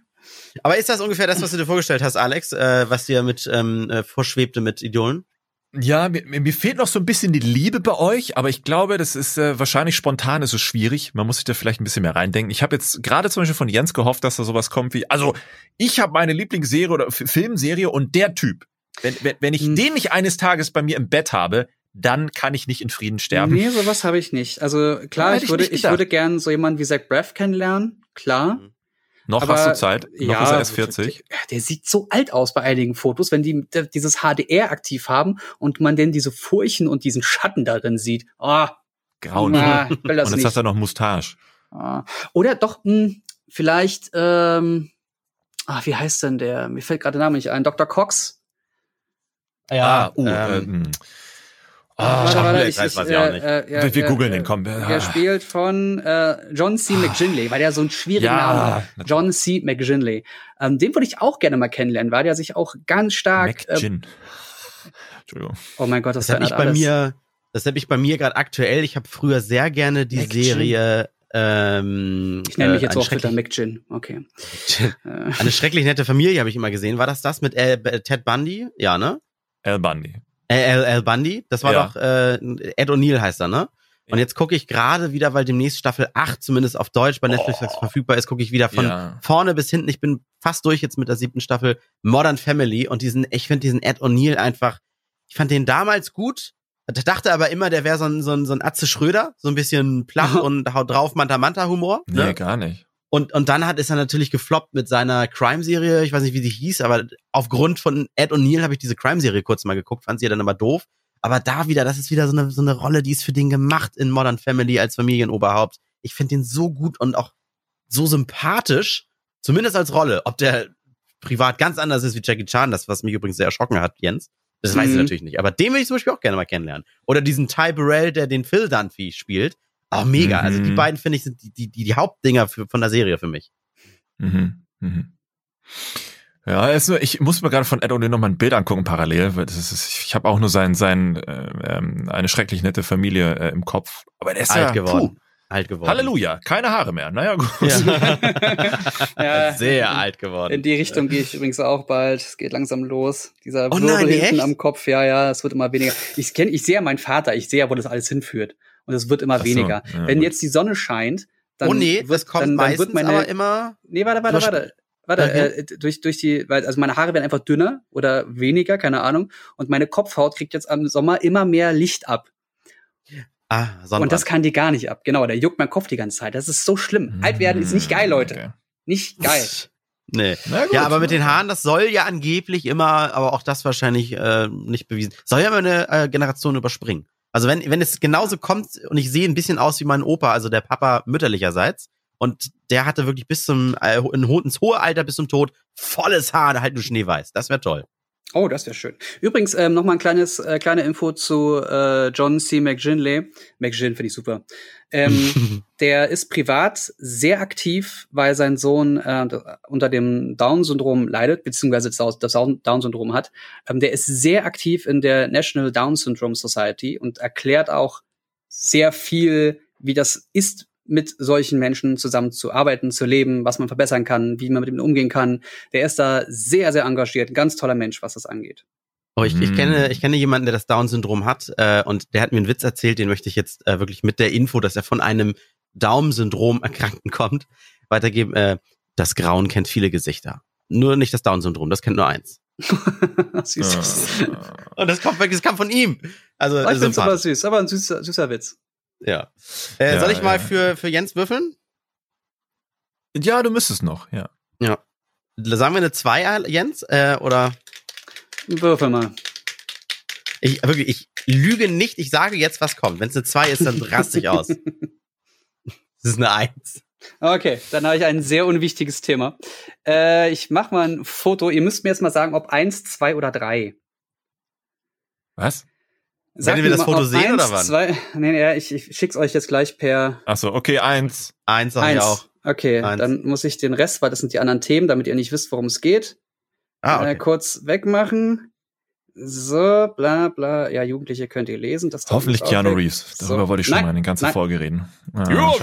Aber ist das ungefähr das, was du dir vorgestellt hast, Alex, äh, was dir mit ähm, äh, vorschwebte mit Idolen? Ja, mir, mir fehlt noch so ein bisschen die Liebe bei euch, aber ich glaube, das ist äh, wahrscheinlich spontan, ist es schwierig. Man muss sich da vielleicht ein bisschen mehr reindenken. Ich habe jetzt gerade zum Beispiel von Jens gehofft, dass da sowas kommt wie, also ich habe meine Lieblingsserie oder Filmserie und der Typ, wenn, wenn, wenn ich hm. den nicht eines Tages bei mir im Bett habe, dann kann ich nicht in Frieden sterben. Nee, sowas habe ich nicht. Also klar, ich würde, ich, ich würde gern so jemanden wie Zach Braff kennenlernen, klar. Mhm. Noch aber, hast du Zeit. Noch ja, ist er erst 40. Der, der, sieht so alt aus bei einigen Fotos, wenn die dieses HDR aktiv haben und man denn diese Furchen und diesen Schatten darin sieht. Oh, Grauen. Na, und jetzt nicht. hast du noch Mustache. Ah. Oder doch, mh, hm, vielleicht, ähm, ach, wie heißt denn der? Mir fällt gerade der Name nicht ein. Dr. Cox. Ja, ah, uh, ähm, ähm Ah, warte, warte, ich, weiß, weiß ich auch nicht. Äh, äh, wir, wir googeln den, komm. Er spielt von äh, John C. McGinley, weil der so ein schwieriger ja, Name hat. John C. McGinley. Ähm, den würde ich auch gerne mal kennenlernen, weil der sich auch ganz stark. McGin. Äh, Entschuldigung. Oh mein Gott, das, das habe ich bei alles. mir. Das habe ich bei mir gerade aktuell. Ich habe früher sehr gerne die McGin. Serie. Ähm, ich nenne mich jetzt äh, auch wieder McGin. Okay. (laughs) eine schrecklich nette Familie habe ich immer gesehen. War das das mit äh, Ted Bundy? Ja, ne? Al Bundy. Al, Al Bundy, das war ja. doch äh, Ed O'Neill heißt er, ne? Und jetzt gucke ich gerade wieder, weil demnächst Staffel 8 zumindest auf Deutsch bei Netflix oh. verfügbar ist, gucke ich wieder von ja. vorne bis hinten. Ich bin fast durch jetzt mit der siebten Staffel Modern Family und diesen, ich finde diesen Ed O'Neill einfach, ich fand den damals gut, dachte aber immer, der wäre so ein, so ein, so ein Atze Schröder, so ein bisschen platt (laughs) und haut drauf Manta-Manta-Humor. Ne? Nee, gar nicht. Und, und dann hat ist er natürlich gefloppt mit seiner Crime-Serie. Ich weiß nicht, wie sie hieß, aber aufgrund von Ed O'Neill habe ich diese Crime-Serie kurz mal geguckt, fand sie ja dann aber doof. Aber da wieder, das ist wieder so eine, so eine Rolle, die ist für den gemacht in Modern Family als Familienoberhaupt. Ich finde den so gut und auch so sympathisch, zumindest als Rolle. Ob der privat ganz anders ist wie Jackie Chan, das, was mich übrigens sehr erschrocken hat, Jens. Das mhm. weiß ich mhm. natürlich nicht. Aber den will ich zum Beispiel auch gerne mal kennenlernen. Oder diesen Ty Burrell, der den Phil Dunphy spielt. Auch mega. Mhm. Also die mhm. beiden, finde ich, sind die, die, die Hauptdinger für, von der Serie für mich. Mhm. Mhm. Ja, also ich muss mir gerade von Ed O'Neill noch mal ein Bild angucken parallel, weil das ist, ich habe auch nur sein, sein äh, ähm, eine schrecklich nette Familie äh, im Kopf. Aber der ist alt ja, geworden. Puh. Alt geworden. Halleluja, keine Haare mehr. Naja, gut. Ja. (laughs) ja, Sehr in, alt geworden. In die Richtung gehe ich übrigens auch bald. Es geht langsam los. Dieser oh Wirbel hinten echt? am Kopf, ja, ja, es wird immer weniger. Ich kenne, ich sehe ja meinen Vater, ich sehe ja, wo das alles hinführt und es wird immer so, weniger. Ja, Wenn gut. jetzt die Sonne scheint, dann oh nee, wird, das kommt dann, dann wird meine, aber immer. Nee, warte, warte, warte. Warte, äh, durch, durch die, weil, also meine Haare werden einfach dünner oder weniger, keine Ahnung. Und meine Kopfhaut kriegt jetzt am Sommer immer mehr Licht ab. Ah, Sonnenbrand. Und das kann die gar nicht ab. Genau, der juckt mein Kopf die ganze Zeit. Das ist so schlimm. Alt werden ist nicht geil, Leute. Okay. Nicht geil. (laughs) Nee. Ja, aber mit den Haaren, das soll ja angeblich immer, aber auch das wahrscheinlich äh, nicht bewiesen. Soll ja immer eine äh, Generation überspringen. Also wenn, wenn es genauso kommt und ich sehe ein bisschen aus wie mein Opa, also der Papa mütterlicherseits, und der hatte wirklich bis zum, äh, ins hohe Alter, bis zum Tod, volles Haar, halt nur Schneeweiß. Das wäre toll. Oh, das wäre schön. Übrigens, ähm, noch mal ein kleines, äh, kleine Info zu äh, John C. McGinley. McGin finde ich super. Ähm, (laughs) der ist privat sehr aktiv, weil sein Sohn äh, unter dem Down-Syndrom leidet, beziehungsweise das, das Down-Syndrom hat. Ähm, der ist sehr aktiv in der National Down Syndrome Society und erklärt auch sehr viel, wie das ist, mit solchen Menschen zusammen zu arbeiten, zu leben, was man verbessern kann, wie man mit ihm umgehen kann. Der ist da sehr, sehr engagiert, ein ganz toller Mensch, was das angeht. Oh, ich, ich kenne, ich kenne jemanden, der das Down-Syndrom hat, äh, und der hat mir einen Witz erzählt, den möchte ich jetzt äh, wirklich mit der Info, dass er von einem Daumen-Syndrom (laughs) Erkrankten kommt, weitergeben. Äh, das Grauen kennt viele Gesichter. Nur nicht das Down-Syndrom, das kennt nur eins. (laughs) süß. und das kommt, das kam von ihm. Also, oh, ich find's aber süß, aber ein süßer, süßer Witz. Ja. Äh, ja soll ich mal für, für Jens würfeln? Ja, du müsstest noch, ja. Ja. Sagen wir eine 2, Jens? Äh, oder? Würfel mal. Ich, wirklich, ich lüge nicht, ich sage jetzt, was kommt. Wenn es eine 2 ist, dann (laughs) raste ich aus. Das ist eine 1. Okay, dann habe ich ein sehr unwichtiges Thema. Äh, ich mache mal ein Foto. Ihr müsst mir jetzt mal sagen, ob 1, 2 oder 3. Was? Sag Werden wir das Foto sehen eins, oder wann? Zwei, nee, nee, ich, ich schick's euch jetzt gleich per. Ach so, okay, eins. Eins sag eins. ich auch. Okay, Eins. dann muss ich den Rest, weil das sind die anderen Themen, damit ihr nicht wisst, worum es geht, ah, okay. äh, kurz wegmachen. So, bla bla. Ja, Jugendliche könnt ihr lesen. Das Hoffentlich Keanu Reeves. Darüber so. wollte ich schon nein, mal eine ganze nein. Folge reden. Ah,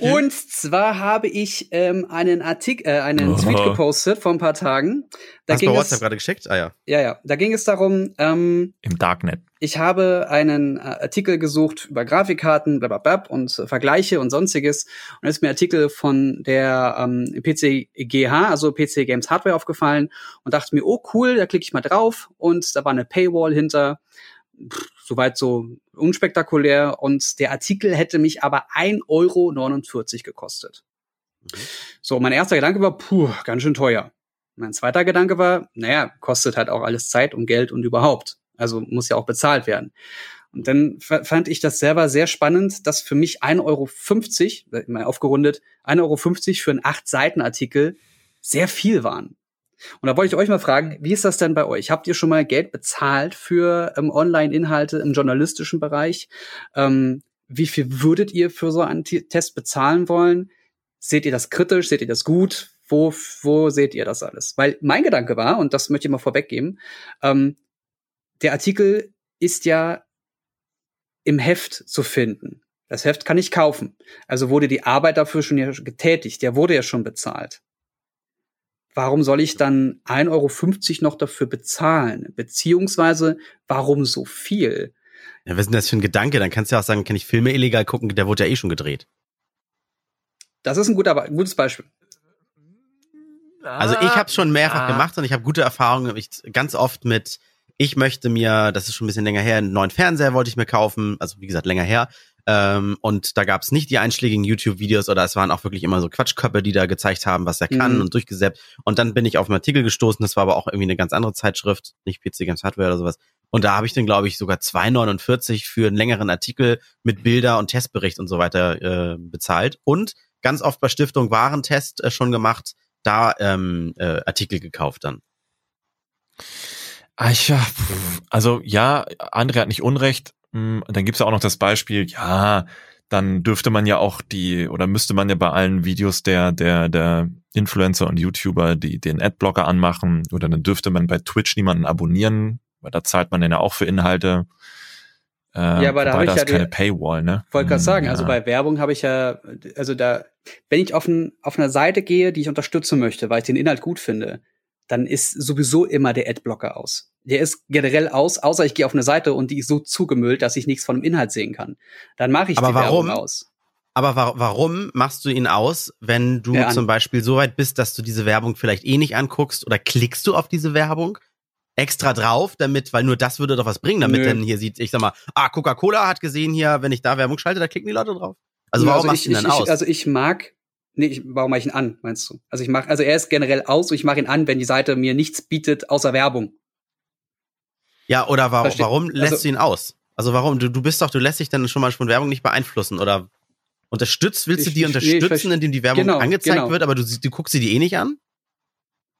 und zwar habe ich ähm, einen Artikel, äh, einen oh. Tweet gepostet vor ein paar Tagen. Da Hast du bei WhatsApp gerade geschickt? Ah ja. Ja, ja. Da ging es darum. Ähm, Im Darknet. Ich habe einen äh, Artikel gesucht über Grafikkarten, blablabla und äh, Vergleiche und sonstiges. Und ist mir Artikel von der ähm, PCGH, also PC Games Hardware, aufgefallen und dachte mir, oh cool, da klicke ich mal drauf. Und da war eine Paywall hinter. Pff, soweit so unspektakulär. Und der Artikel hätte mich aber 1,49 Euro gekostet. Mhm. So, mein erster Gedanke war, puh, ganz schön teuer. Mein zweiter Gedanke war, naja, kostet halt auch alles Zeit und Geld und überhaupt. Also muss ja auch bezahlt werden. Und dann fand ich das selber sehr spannend, dass für mich 1,50 Euro, mal aufgerundet, 1,50 Euro für einen 8-Seiten-Artikel sehr viel waren. Und da wollte ich euch mal fragen, wie ist das denn bei euch? Habt ihr schon mal Geld bezahlt für ähm, Online-Inhalte im journalistischen Bereich? Ähm, wie viel würdet ihr für so einen T Test bezahlen wollen? Seht ihr das kritisch? Seht ihr das gut? Wo, wo seht ihr das alles? Weil mein Gedanke war, und das möchte ich mal vorweggeben, ähm, der Artikel ist ja im Heft zu finden. Das Heft kann ich kaufen. Also wurde die Arbeit dafür schon ja getätigt. Der wurde ja schon bezahlt. Warum soll ich dann 1,50 Euro noch dafür bezahlen? Beziehungsweise, warum so viel? Ja, was ist denn das für ein Gedanke? Dann kannst du ja auch sagen, kann ich Filme illegal gucken, der wurde ja eh schon gedreht. Das ist ein, guter, ein gutes Beispiel. Also ich habe schon mehrfach ah. gemacht und ich habe gute Erfahrungen. Ich ganz oft mit ich möchte mir, das ist schon ein bisschen länger her, einen neuen Fernseher wollte ich mir kaufen, also wie gesagt, länger her. Ähm, und da gab es nicht die einschlägigen YouTube-Videos oder es waren auch wirklich immer so Quatschköpfe, die da gezeigt haben, was er kann mhm. und durchgesäppt. Und dann bin ich auf einen Artikel gestoßen, das war aber auch irgendwie eine ganz andere Zeitschrift, nicht PC Games Hardware oder sowas. Und da habe ich dann, glaube ich, sogar 2,49 für einen längeren Artikel mit Bilder und Testbericht und so weiter äh, bezahlt. Und ganz oft bei Stiftung Warentest äh, schon gemacht, da ähm, äh, Artikel gekauft dann. Ah, ja, also ja, André hat nicht Unrecht. Hm, dann gibt's ja auch noch das Beispiel, ja, dann dürfte man ja auch die, oder müsste man ja bei allen Videos der, der, der Influencer und YouTuber die, den Adblocker anmachen, oder dann dürfte man bei Twitch niemanden abonnieren, weil da zahlt man dann ja auch für Inhalte. Äh, ja, aber da habe ich ja keine Paywall, ne? Wollte gerade hm, sagen, also ja. also bei Werbung habe ich ja, also da, wenn ich auf, ein, auf eine Seite gehe, die ich unterstützen möchte, weil ich den Inhalt gut finde, dann ist sowieso immer der Adblocker aus. Der ist generell aus, außer ich gehe auf eine Seite und die ist so zugemüllt, dass ich nichts von dem Inhalt sehen kann. Dann mache ich Aber die warum? Werbung aus. Aber wa warum machst du ihn aus, wenn du ja, zum Beispiel so weit bist, dass du diese Werbung vielleicht eh nicht anguckst oder klickst du auf diese Werbung extra drauf, damit, weil nur das würde doch was bringen, damit Nö. dann hier sieht, ich sag mal, ah, Coca-Cola hat gesehen hier, wenn ich da Werbung schalte, da klicken die Leute drauf. Also warum also machst ich, du ihn dann ich, aus? Also ich mag Nee, ich, warum mache ich ihn an, meinst du? Also ich mache, also er ist generell aus und ich mache ihn an, wenn die Seite mir nichts bietet außer Werbung. Ja, oder warum, warum lässt also, du ihn aus? Also warum? Du, du bist doch, du lässt dich dann schon mal von Werbung nicht beeinflussen oder unterstützt, willst du die ich, unterstützen, nee, indem die Werbung genau, angezeigt genau. wird, aber du, du guckst sie die eh nicht an?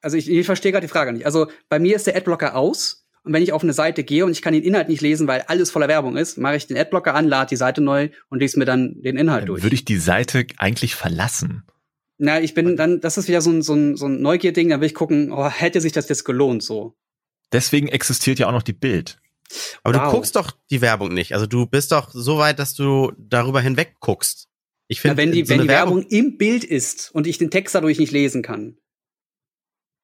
Also ich, ich verstehe gerade die Frage nicht. Also bei mir ist der Adblocker aus und wenn ich auf eine Seite gehe und ich kann den Inhalt nicht lesen, weil alles voller Werbung ist, mache ich den Adblocker an, lade die Seite neu und lese mir dann den Inhalt dann durch. Würde ich die Seite eigentlich verlassen? Na, ich bin dann, das ist wieder so ein, so ein, so ein Neugierding, da will ich gucken, oh, hätte sich das jetzt gelohnt so. Deswegen existiert ja auch noch die Bild. Aber wow. du guckst doch die Werbung nicht. Also du bist doch so weit, dass du darüber hinweg guckst. Ich finde, wenn die, so wenn die Werbung, Werbung im Bild ist und ich den Text dadurch nicht lesen kann,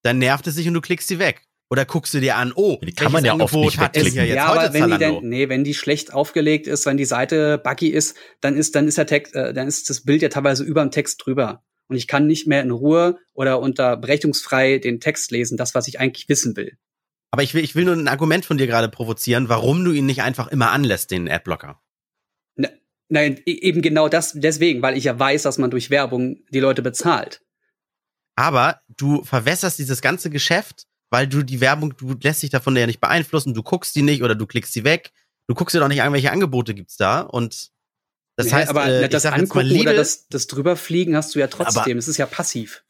dann nervt es sich und du klickst sie weg. Oder guckst du dir an, oh, die kann man ja oft nicht hat es ja jetzt ja, heute aber wenn Zalando. die denn, nee, wenn die schlecht aufgelegt ist, wenn die Seite buggy ist, dann ist dann ist der Text, äh, dann ist das Bild ja teilweise über dem Text drüber und ich kann nicht mehr in Ruhe oder unterbrechungsfrei den Text lesen, das was ich eigentlich wissen will. Aber ich will, ich will nur ein Argument von dir gerade provozieren, warum du ihn nicht einfach immer anlässt, den Adblocker. Nein, e, eben genau das, deswegen, weil ich ja weiß, dass man durch Werbung die Leute bezahlt. Aber du verwässerst dieses ganze Geschäft, weil du die Werbung, du lässt dich davon ja nicht beeinflussen, du guckst die nicht oder du klickst sie weg. Du guckst dir doch nicht an, welche Angebote gibt's da und das heißt, aber äh, das Angucken oder das, das drüberfliegen hast du ja trotzdem. Es ist ja passiv.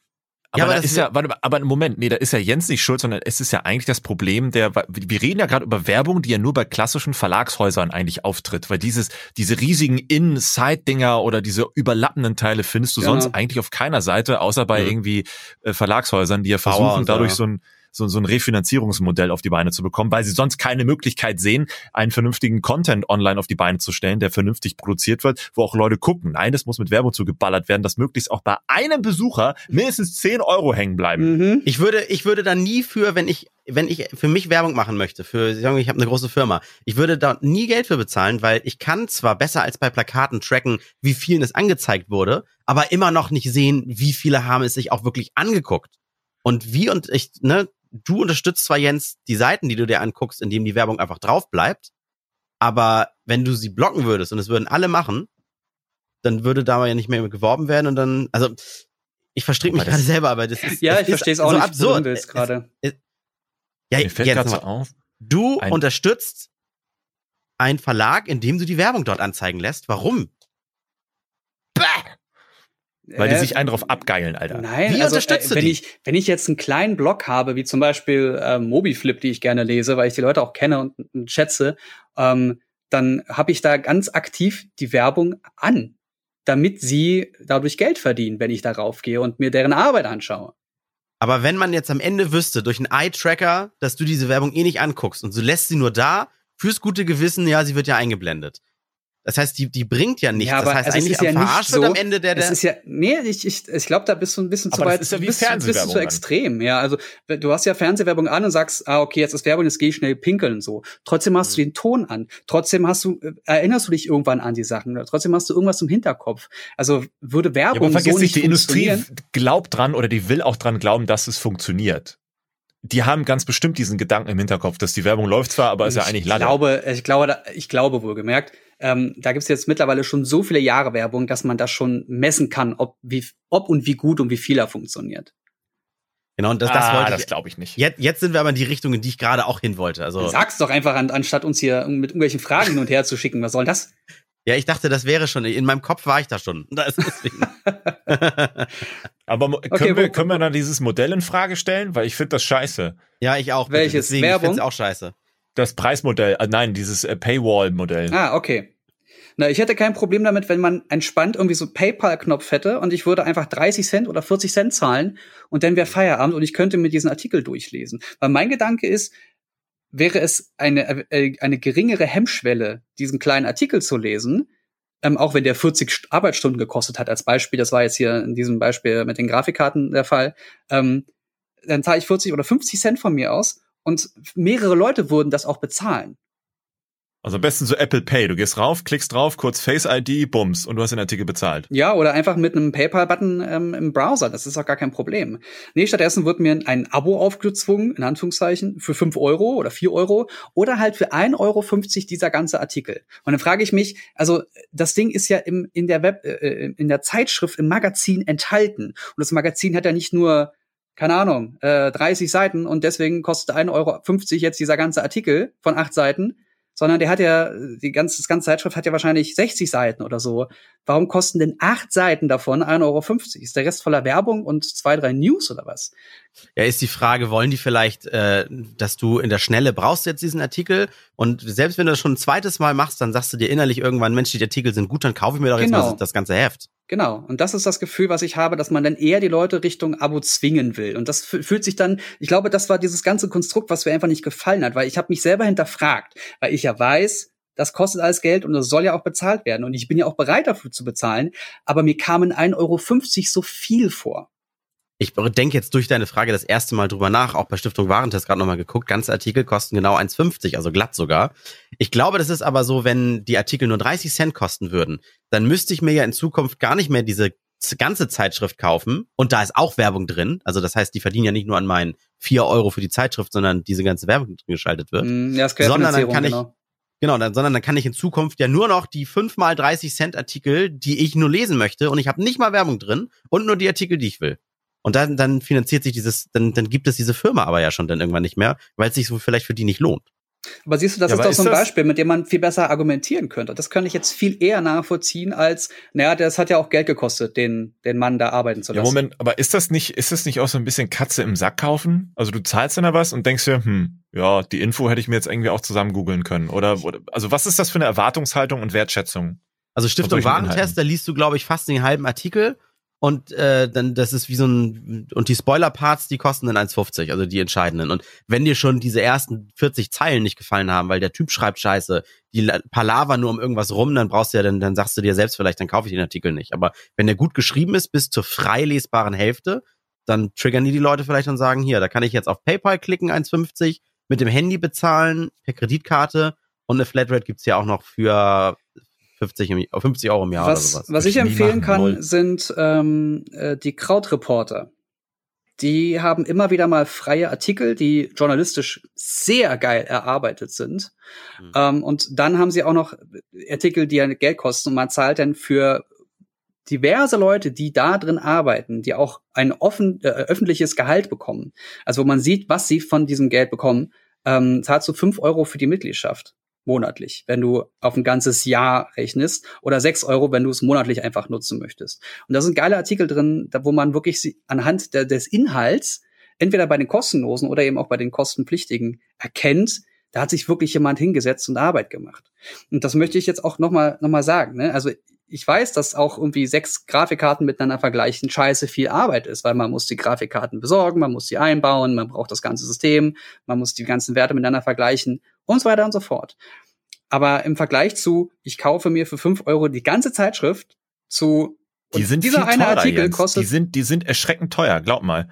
Aber, ja, aber da ist ja, warte, aber Moment, nee, da ist ja Jens nicht schuld, sondern es ist ja eigentlich das Problem der, wir reden ja gerade über Werbung, die ja nur bei klassischen Verlagshäusern eigentlich auftritt, weil dieses, diese riesigen In-Side-Dinger oder diese überlappenden Teile findest du genau. sonst eigentlich auf keiner Seite, außer bei mhm. irgendwie äh, Verlagshäusern, die ja versuchen, dadurch so ein, so, so ein Refinanzierungsmodell auf die Beine zu bekommen, weil sie sonst keine Möglichkeit sehen, einen vernünftigen Content online auf die Beine zu stellen, der vernünftig produziert wird, wo auch Leute gucken. Nein, das muss mit Werbung zugeballert werden, dass möglichst auch bei einem Besucher mindestens 10 Euro hängen bleiben. Mhm. Ich würde, ich würde da nie für, wenn ich wenn ich für mich Werbung machen möchte, für ich habe eine große Firma, ich würde da nie Geld für bezahlen, weil ich kann zwar besser als bei Plakaten tracken, wie vielen es angezeigt wurde, aber immer noch nicht sehen, wie viele haben es sich auch wirklich angeguckt. Und wie und ich, ne, du unterstützt zwar, Jens, die Seiten, die du dir anguckst, indem die Werbung einfach drauf bleibt, aber wenn du sie blocken würdest und es würden alle machen, dann würde da ja nicht mehr geworben werden und dann, also ich verstricke mich gerade selber, aber das ist ja, ich verstehe es auch so nicht, absurd. Du gerade. Ja, Mir fällt Jens, so auf. Du ein unterstützt einen Verlag, indem du die Werbung dort anzeigen lässt. Warum? Weil die äh, sich einen drauf abgeilen, Alter. Nein, wie also, unterstützt äh, wenn ich wenn ich jetzt einen kleinen Blog habe, wie zum Beispiel äh, Mobiflip, die ich gerne lese, weil ich die Leute auch kenne und, und schätze, ähm, dann habe ich da ganz aktiv die Werbung an, damit sie dadurch Geld verdienen, wenn ich darauf gehe und mir deren Arbeit anschaue. Aber wenn man jetzt am Ende wüsste, durch einen Eye-Tracker, dass du diese Werbung eh nicht anguckst und du lässt sie nur da, fürs gute Gewissen, ja, sie wird ja eingeblendet. Das heißt, die, die bringt ja nichts. Ja, aber das heißt, also eigentlich ist ja nicht so, am Ende der, der. Es ist ja, nee, ich, ich, ich glaube, da bist du ein bisschen zu weit. Das ist ja wie bist, bist du zu extrem. Ja, also, du hast ja Fernsehwerbung an und sagst, ah, okay, jetzt ist Werbung, jetzt gehe ich schnell pinkeln, so. Trotzdem hast mhm. du den Ton an. Trotzdem hast du, äh, erinnerst du dich irgendwann an die Sachen. Trotzdem hast du irgendwas im Hinterkopf. Also, würde Werbung ja, aber vergiss so nicht, die Industrie glaubt dran oder die will auch dran glauben, dass es funktioniert die haben ganz bestimmt diesen Gedanken im Hinterkopf, dass die Werbung läuft zwar, aber ist ja eigentlich leider. Ich glaube, ich glaube, ich glaube wohlgemerkt, ähm, da gibt es jetzt mittlerweile schon so viele Jahre Werbung, dass man das schon messen kann, ob, wie, ob und wie gut und wie viel er funktioniert. Genau, und das, das ah, wollte das glaube ich nicht. Jetzt, jetzt sind wir aber in die Richtung, in die ich gerade auch hin wollte. Also sag's doch einfach, an, anstatt uns hier mit irgendwelchen Fragen hin und her zu schicken. Was soll das? Ja, ich dachte, das wäre schon. In meinem Kopf war ich da schon. (laughs) Da ist deswegen. aber können, okay, wir, können wir dann dieses Modell in Frage stellen? Weil ich finde das scheiße. Ja, ich auch. Welches? Deswegen, Werbung? Ich auch scheiße. Das Preismodell, äh, nein, dieses äh, Paywall-Modell. Ah, okay. Na, ich hätte kein Problem damit, wenn man entspannt irgendwie so PayPal-Knopf hätte und ich würde einfach 30 Cent oder 40 Cent zahlen und dann wäre Feierabend und ich könnte mir diesen Artikel durchlesen. Weil mein Gedanke ist, wäre es eine, äh, eine geringere Hemmschwelle, diesen kleinen Artikel zu lesen, ähm, auch wenn der 40 Arbeitsstunden gekostet hat, als Beispiel, das war jetzt hier in diesem Beispiel mit den Grafikkarten der Fall, ähm, dann zahle ich 40 oder 50 Cent von mir aus und mehrere Leute würden das auch bezahlen. Also am besten so Apple Pay. Du gehst rauf, klickst drauf, kurz Face ID, bums, und du hast den Artikel bezahlt. Ja, oder einfach mit einem PayPal-Button ähm, im Browser. Das ist auch gar kein Problem. Nee, stattdessen wird mir ein Abo aufgezwungen, in Anführungszeichen, für fünf Euro oder vier Euro oder halt für ein Euro fünfzig dieser ganze Artikel. Und dann frage ich mich, also das Ding ist ja im, in der Web, äh, äh in der Zeitschrift, im Magazin enthalten. Und das Magazin hat ja nicht nur keine Ahnung, äh, 30 Seiten und deswegen kostet 1,50 Euro jetzt dieser ganze Artikel von acht Seiten, sondern der hat ja, die ganze, das ganze Zeitschrift hat ja wahrscheinlich 60 Seiten oder so. Warum kosten denn acht Seiten davon 1,50 Euro? Ist der Rest voller Werbung und zwei, drei News oder was? Ja, ist die Frage, wollen die vielleicht, äh, dass du in der Schnelle brauchst jetzt diesen Artikel und selbst wenn du das schon ein zweites Mal machst, dann sagst du dir innerlich irgendwann, Mensch, die Artikel sind gut, dann kaufe ich mir doch jetzt genau. mal das ganze Heft. Genau. Und das ist das Gefühl, was ich habe, dass man dann eher die Leute Richtung Abo zwingen will. Und das fühlt sich dann, ich glaube, das war dieses ganze Konstrukt, was mir einfach nicht gefallen hat, weil ich habe mich selber hinterfragt, weil ich ja weiß, das kostet alles Geld und das soll ja auch bezahlt werden. Und ich bin ja auch bereit dafür zu bezahlen, aber mir kamen 1,50 Euro so viel vor. Ich denke jetzt durch deine Frage das erste Mal drüber nach, auch bei Stiftung Warentest gerade nochmal geguckt. Ganze Artikel kosten genau 1,50, also glatt sogar. Ich glaube, das ist aber so, wenn die Artikel nur 30 Cent kosten würden, dann müsste ich mir ja in Zukunft gar nicht mehr diese ganze Zeitschrift kaufen. Und da ist auch Werbung drin. Also das heißt, die verdienen ja nicht nur an meinen 4 Euro für die Zeitschrift, sondern diese ganze Werbung drin geschaltet wird. Mm, ja, sondern dann kann genau. ich, Genau, dann, sondern dann kann ich in Zukunft ja nur noch die 5 mal 30 Cent Artikel, die ich nur lesen möchte und ich habe nicht mal Werbung drin und nur die Artikel, die ich will. Und dann, dann finanziert sich dieses, dann, dann gibt es diese Firma aber ja schon dann irgendwann nicht mehr, weil es sich so vielleicht für die nicht lohnt. Aber siehst du, das ja, ist doch so ein Beispiel, mit dem man viel besser argumentieren könnte. Das könnte ich jetzt viel eher nachvollziehen als, naja, das hat ja auch Geld gekostet, den, den Mann da arbeiten zu lassen. Ja, Moment, aber ist das nicht, ist das nicht auch so ein bisschen Katze im Sack kaufen? Also du zahlst dann da was und denkst dir, hm, ja, die Info hätte ich mir jetzt irgendwie auch zusammen googeln können. Oder, oder also was ist das für eine Erwartungshaltung und Wertschätzung? Also Stiftung Warentest, da liest du, glaube ich, fast den halben Artikel und äh, dann das ist wie so ein und die Spoiler-Parts, die kosten dann 1,50, also die entscheidenden. Und wenn dir schon diese ersten 40 Zeilen nicht gefallen haben, weil der Typ schreibt Scheiße, die Palaver nur um irgendwas rum, dann brauchst du ja, dann, dann sagst du dir selbst vielleicht, dann kaufe ich den Artikel nicht. Aber wenn der gut geschrieben ist, bis zur frei lesbaren Hälfte, dann triggern die die Leute vielleicht und sagen, hier, da kann ich jetzt auf PayPal klicken, 1,50, mit dem Handy bezahlen, per Kreditkarte und eine Flatrate gibt's ja auch noch für 50, 50 Euro im Jahr was, oder sowas. Was ich empfehlen kann, Null. sind ähm, äh, die Krautreporter. Die haben immer wieder mal freie Artikel, die journalistisch sehr geil erarbeitet sind. Mhm. Ähm, und dann haben sie auch noch Artikel, die ja Geld kosten und man zahlt dann für diverse Leute, die da drin arbeiten, die auch ein offen, äh, öffentliches Gehalt bekommen. Also wo man sieht, was sie von diesem Geld bekommen, ähm, zahlst du fünf Euro für die Mitgliedschaft monatlich, wenn du auf ein ganzes Jahr rechnest, oder sechs Euro, wenn du es monatlich einfach nutzen möchtest. Und da sind geile Artikel drin, da, wo man wirklich anhand der, des Inhalts, entweder bei den kostenlosen oder eben auch bei den kostenpflichtigen, erkennt, da hat sich wirklich jemand hingesetzt und Arbeit gemacht. Und das möchte ich jetzt auch nochmal noch mal sagen. Ne? Also ich weiß, dass auch irgendwie sechs Grafikkarten miteinander vergleichen scheiße viel Arbeit ist, weil man muss die Grafikkarten besorgen, man muss sie einbauen, man braucht das ganze System, man muss die ganzen Werte miteinander vergleichen und so weiter und so fort. Aber im Vergleich zu, ich kaufe mir für fünf Euro die ganze Zeitschrift zu die sind dieser eine teurer, Artikel Jens. kostet. Die sind, die sind erschreckend teuer, glaub mal.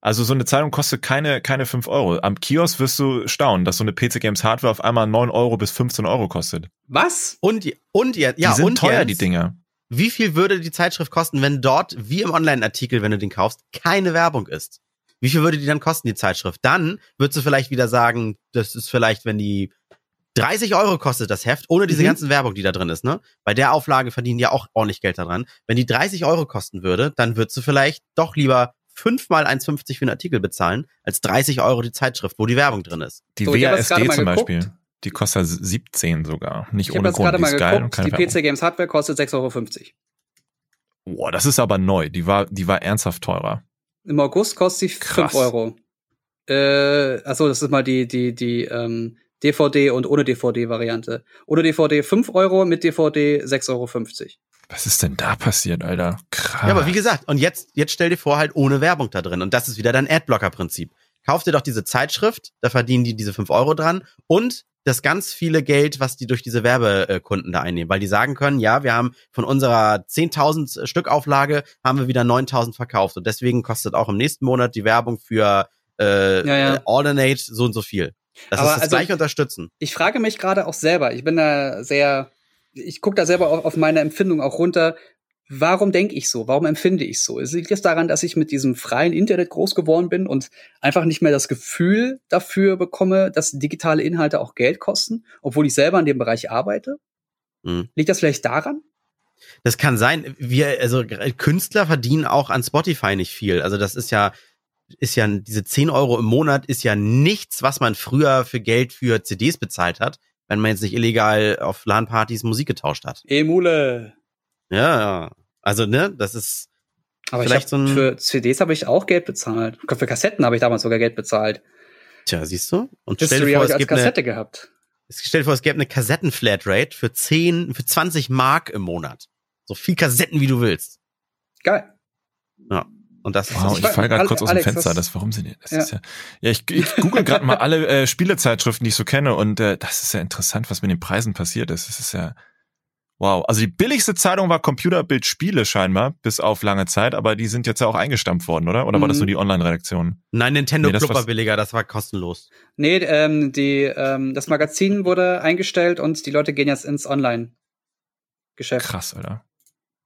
Also so eine Zeitung kostet keine, keine fünf Euro. Am Kiosk wirst du staunen, dass so eine PC Games Hardware auf einmal neun Euro bis 15 Euro kostet. Was? Und, und ja, die sind und teuer, jetzt, die Dinger. Wie viel würde die Zeitschrift kosten, wenn dort, wie im Online-Artikel, wenn du den kaufst, keine Werbung ist? Wie viel würde die dann kosten, die Zeitschrift? Dann würdest du vielleicht wieder sagen, das ist vielleicht, wenn die 30 Euro kostet das Heft, ohne diese mhm. ganzen Werbung, die da drin ist, ne? Bei der Auflage verdienen ja auch ordentlich Geld daran. Wenn die 30 Euro kosten würde, dann würdest du vielleicht doch lieber fünfmal 1,50 für einen Artikel bezahlen, als 30 Euro die Zeitschrift, wo die Werbung drin ist. Die so, WASD zum Beispiel. Die kostet 17 sogar. Nicht ich ohne Grund. Gerade mal geguckt, die PC Games Hardware kostet 6,50 Euro. Boah, das ist aber neu. Die war, die war ernsthaft teurer. Im August kostet sie 5 Euro. Äh, achso, das ist mal die, die, die, ähm, DVD und ohne DVD-Variante. Ohne DVD 5 Euro, mit DVD 6,50 Euro. Was ist denn da passiert, Alter? Krass. Ja, aber wie gesagt, und jetzt, jetzt stell dir vor, halt ohne Werbung da drin. Und das ist wieder dein Adblocker-Prinzip. Kauf dir doch diese Zeitschrift, da verdienen die diese 5 Euro dran und das ganz viele Geld, was die durch diese Werbekunden da einnehmen, weil die sagen können, ja, wir haben von unserer 10.000 Stück Auflage haben wir wieder 9.000 verkauft und deswegen kostet auch im nächsten Monat die Werbung für äh, ja, ja. Alternate so und so viel. Das Aber ist das also, gleich unterstützen. Ich frage mich gerade auch selber, ich bin da sehr ich gucke da selber auf, auf meine Empfindung auch runter. Warum denke ich so? Warum empfinde ich so? Es liegt es daran, dass ich mit diesem freien Internet groß geworden bin und einfach nicht mehr das Gefühl dafür bekomme, dass digitale Inhalte auch Geld kosten, obwohl ich selber in dem Bereich arbeite? Mhm. Liegt das vielleicht daran? Das kann sein. Wir, also Künstler verdienen auch an Spotify nicht viel. Also das ist ja, ist ja, diese 10 Euro im Monat ist ja nichts, was man früher für Geld für CDs bezahlt hat wenn man jetzt nicht illegal auf LAN-Partys Musik getauscht hat. Emule. Ja, ja. Also, ne, das ist. Aber vielleicht hab, so ein für CDs habe ich auch Geld bezahlt. Für Kassetten habe ich damals sogar Geld bezahlt. Tja, siehst du? Und History stell dir vor, es gibt Kassette eine, gehabt. Stell dir vor, es gäbe eine Kassetten-Flatrate für 10, für 20 Mark im Monat. So viel Kassetten, wie du willst. Geil. Ja. Und das wow, ist ich, ich falle gerade kurz aus dem Fenster. Das, warum sie das ja. ist ja. Ja, ich, ich google gerade mal alle äh, Spielezeitschriften, die ich so kenne, und äh, das ist ja interessant, was mit den Preisen passiert ist. Das ist ja wow. Also die billigste Zeitung war Computerbild Spiele scheinbar, bis auf lange Zeit, aber die sind jetzt ja auch eingestampft worden, oder? Oder mhm. war das nur mhm. die Online-Redaktion? Nein, Nintendo nee, Club war billiger, das war kostenlos. Nee, ähm, die, ähm, das Magazin wurde eingestellt und die Leute gehen jetzt ins Online-Geschäft. Krass, Alter.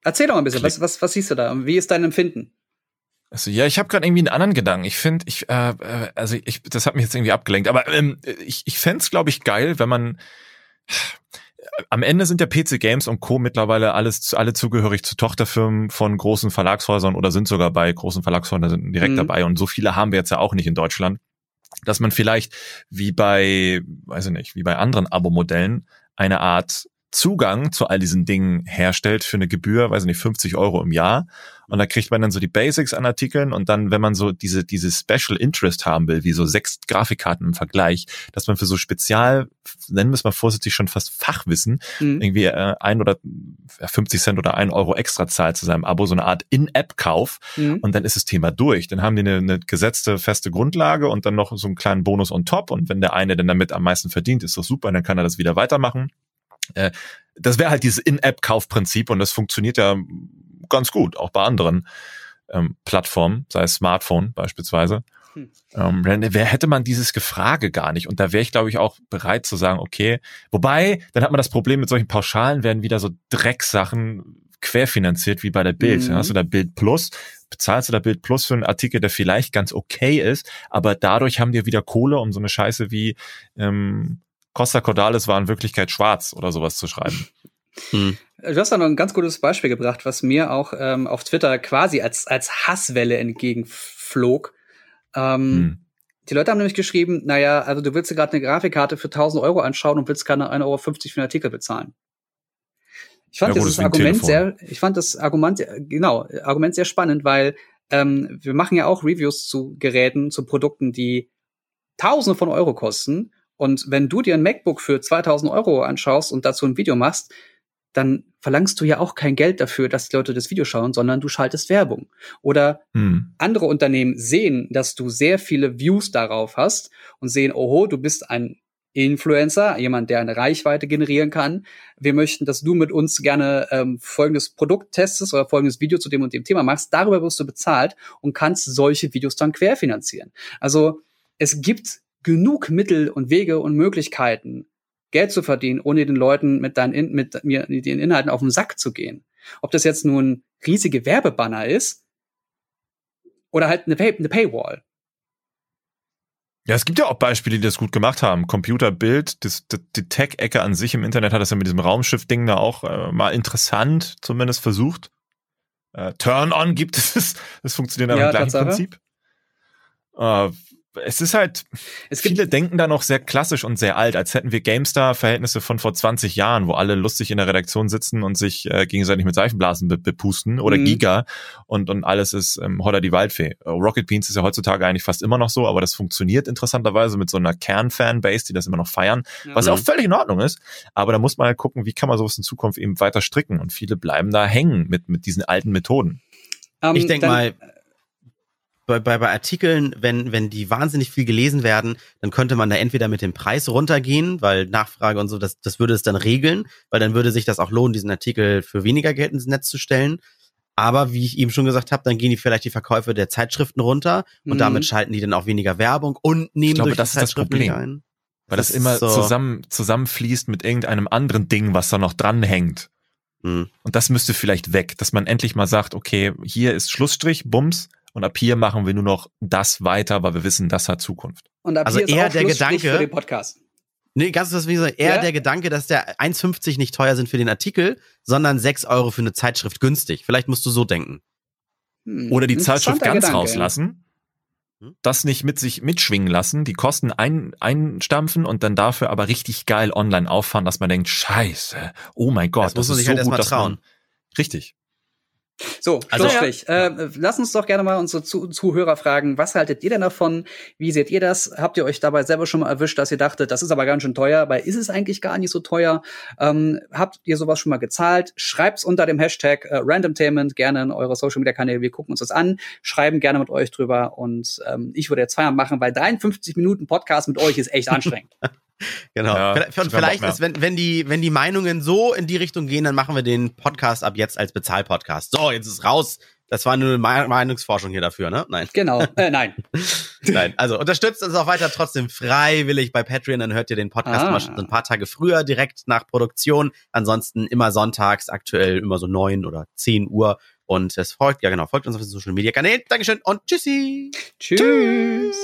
Erzähl doch mal ein bisschen, was, was, was siehst du da? Wie ist dein Empfinden? Also ja, ich habe gerade irgendwie einen anderen Gedanken. Ich finde, ich, äh, äh, also ich, das hat mich jetzt irgendwie abgelenkt. Aber ähm, ich, ich fände es, glaube ich, geil, wenn man am Ende sind ja PC Games und Co. mittlerweile alles, alle zugehörig zu Tochterfirmen von großen Verlagshäusern oder sind sogar bei großen Verlagshäusern direkt mhm. dabei. Und so viele haben wir jetzt ja auch nicht in Deutschland. dass man vielleicht wie bei, weiß ich nicht, wie bei anderen Abo-Modellen eine Art Zugang zu all diesen Dingen herstellt für eine Gebühr, weiß ich nicht, 50 Euro im Jahr. Und da kriegt man dann so die Basics an Artikeln und dann, wenn man so diese, diese Special Interest haben will, wie so sechs Grafikkarten im Vergleich, dass man für so Spezial, nennen wir es mal vorsichtig, schon fast Fachwissen, mhm. irgendwie äh, ein oder 50 Cent oder ein Euro extra zahlt zu seinem Abo, so eine Art In-App-Kauf mhm. und dann ist das Thema durch. Dann haben die eine, eine gesetzte, feste Grundlage und dann noch so einen kleinen Bonus on top und wenn der eine dann damit am meisten verdient, ist doch super, dann kann er das wieder weitermachen. Äh, das wäre halt dieses In-App-Kaufprinzip und das funktioniert ja ganz gut, auch bei anderen ähm, Plattformen, sei es Smartphone beispielsweise. Hm. Ähm, wer hätte man dieses Gefrage gar nicht. Und da wäre ich, glaube ich, auch bereit zu sagen, okay, wobei, dann hat man das Problem mit solchen Pauschalen, werden wieder so Drecksachen querfinanziert wie bei der Bild. Mhm. Hast du da Bild Plus, bezahlst du da Bild Plus für einen Artikel, der vielleicht ganz okay ist, aber dadurch haben die wieder Kohle, um so eine Scheiße wie ähm, Costa Cordalis war in Wirklichkeit schwarz oder sowas zu schreiben. Hm. Du hast da noch ein ganz gutes Beispiel gebracht, was mir auch ähm, auf Twitter quasi als, als Hasswelle entgegenflog. Ähm, hm. Die Leute haben nämlich geschrieben, naja, also du willst dir gerade eine Grafikkarte für 1000 Euro anschauen und willst gerade 1,50 Euro für einen Artikel bezahlen. Ich fand ja, dieses Argument sehr, ich fand das Argument, genau, Argument sehr spannend, weil ähm, wir machen ja auch Reviews zu Geräten, zu Produkten, die Tausende von Euro kosten und wenn du dir ein MacBook für 2000 Euro anschaust und dazu ein Video machst, dann verlangst du ja auch kein Geld dafür, dass die Leute das Video schauen, sondern du schaltest Werbung. Oder hm. andere Unternehmen sehen, dass du sehr viele Views darauf hast und sehen, oho, du bist ein Influencer, jemand, der eine Reichweite generieren kann. Wir möchten, dass du mit uns gerne ähm, folgendes Produkt testest oder folgendes Video zu dem und dem Thema machst. Darüber wirst du bezahlt und kannst solche Videos dann querfinanzieren. Also es gibt genug Mittel und Wege und Möglichkeiten, Geld zu verdienen, ohne den Leuten mit, deinen, mit mir, mit den Inhalten auf den Sack zu gehen. Ob das jetzt nun riesige Werbebanner ist oder halt eine, Pay eine Paywall. Ja, es gibt ja auch Beispiele, die das gut gemacht haben. Computerbild, das, das, die Tech-Ecke an sich im Internet hat das ja mit diesem Raumschiff-Ding da auch äh, mal interessant zumindest versucht. Äh, Turn-on gibt es, (laughs) das funktioniert aber ja, im gleichen. Prinzip. Äh, es ist halt, es viele denken da noch sehr klassisch und sehr alt, als hätten wir GameStar-Verhältnisse von vor 20 Jahren, wo alle lustig in der Redaktion sitzen und sich äh, gegenseitig mit Seifenblasen be bepusten oder mhm. Giga und, und alles ist ähm, Holler die Waldfee. Äh, Rocket Beans ist ja heutzutage eigentlich fast immer noch so, aber das funktioniert interessanterweise mit so einer Kern-Fanbase, die das immer noch feiern, mhm. was auch völlig in Ordnung ist. Aber da muss man halt gucken, wie kann man sowas in Zukunft eben weiter stricken und viele bleiben da hängen mit, mit diesen alten Methoden. Um, ich denke mal, bei, bei, bei Artikeln, wenn, wenn die wahnsinnig viel gelesen werden, dann könnte man da entweder mit dem Preis runtergehen, weil Nachfrage und so, das, das würde es dann regeln, weil dann würde sich das auch lohnen, diesen Artikel für weniger Geld ins Netz zu stellen. Aber wie ich eben schon gesagt habe, dann gehen die vielleicht die Verkäufe der Zeitschriften runter und mhm. damit schalten die dann auch weniger Werbung und nehmen ich glaube, durch das ist das Problem. ein. Weil das, das immer so zusammen, zusammenfließt mit irgendeinem anderen Ding, was da noch dranhängt. Mhm. Und das müsste vielleicht weg, dass man endlich mal sagt, okay, hier ist Schlussstrich, Bums, und ab hier machen wir nur noch das weiter, weil wir wissen, das hat Zukunft. Und ab also hier eher der Gedanke für den Podcast. Nee, ganz das wie gesagt, eher ja? der Gedanke, dass der 1,50 nicht teuer sind für den Artikel, sondern 6 Euro für eine Zeitschrift günstig. Vielleicht musst du so denken. Hm, Oder die Zeitschrift ganz Gedanke, rauslassen. Hm? Das nicht mit sich mitschwingen lassen, die Kosten ein, einstampfen und dann dafür aber richtig geil online auffahren, dass man denkt, scheiße, oh mein Gott, das, das muss man sich ist halt so halt gut, trauen. Man, richtig. So, also, Schlussstrich. Ja. Äh, lass uns doch gerne mal unsere Zu Zuhörer fragen, was haltet ihr denn davon? Wie seht ihr das? Habt ihr euch dabei selber schon mal erwischt, dass ihr dachtet, das ist aber ganz schön teuer, weil ist es eigentlich gar nicht so teuer? Ähm, habt ihr sowas schon mal gezahlt? Schreibt's unter dem Hashtag äh, Randomtainment gerne in eure Social Media Kanäle. Wir gucken uns das an, schreiben gerne mit euch drüber und ähm, ich würde jetzt Feierabend machen, weil 53 Minuten Podcast mit euch ist echt anstrengend. (laughs) Genau. Ja, und vielleicht ist, wenn, wenn, die, wenn die Meinungen so in die Richtung gehen, dann machen wir den Podcast ab jetzt als Bezahlpodcast. So, jetzt ist raus. Das war nur eine Meinungsforschung hier dafür, ne? Nein. Genau. Äh, nein. (laughs) nein. Also unterstützt uns auch weiter trotzdem freiwillig bei Patreon. Dann hört ihr den Podcast ah. mal schon ein paar Tage früher, direkt nach Produktion. Ansonsten immer sonntags, aktuell immer so neun oder zehn Uhr. Und es folgt, ja genau, folgt uns auf den Social Media Kanälen. Dankeschön und tschüssi. Tschüss. Tschüss.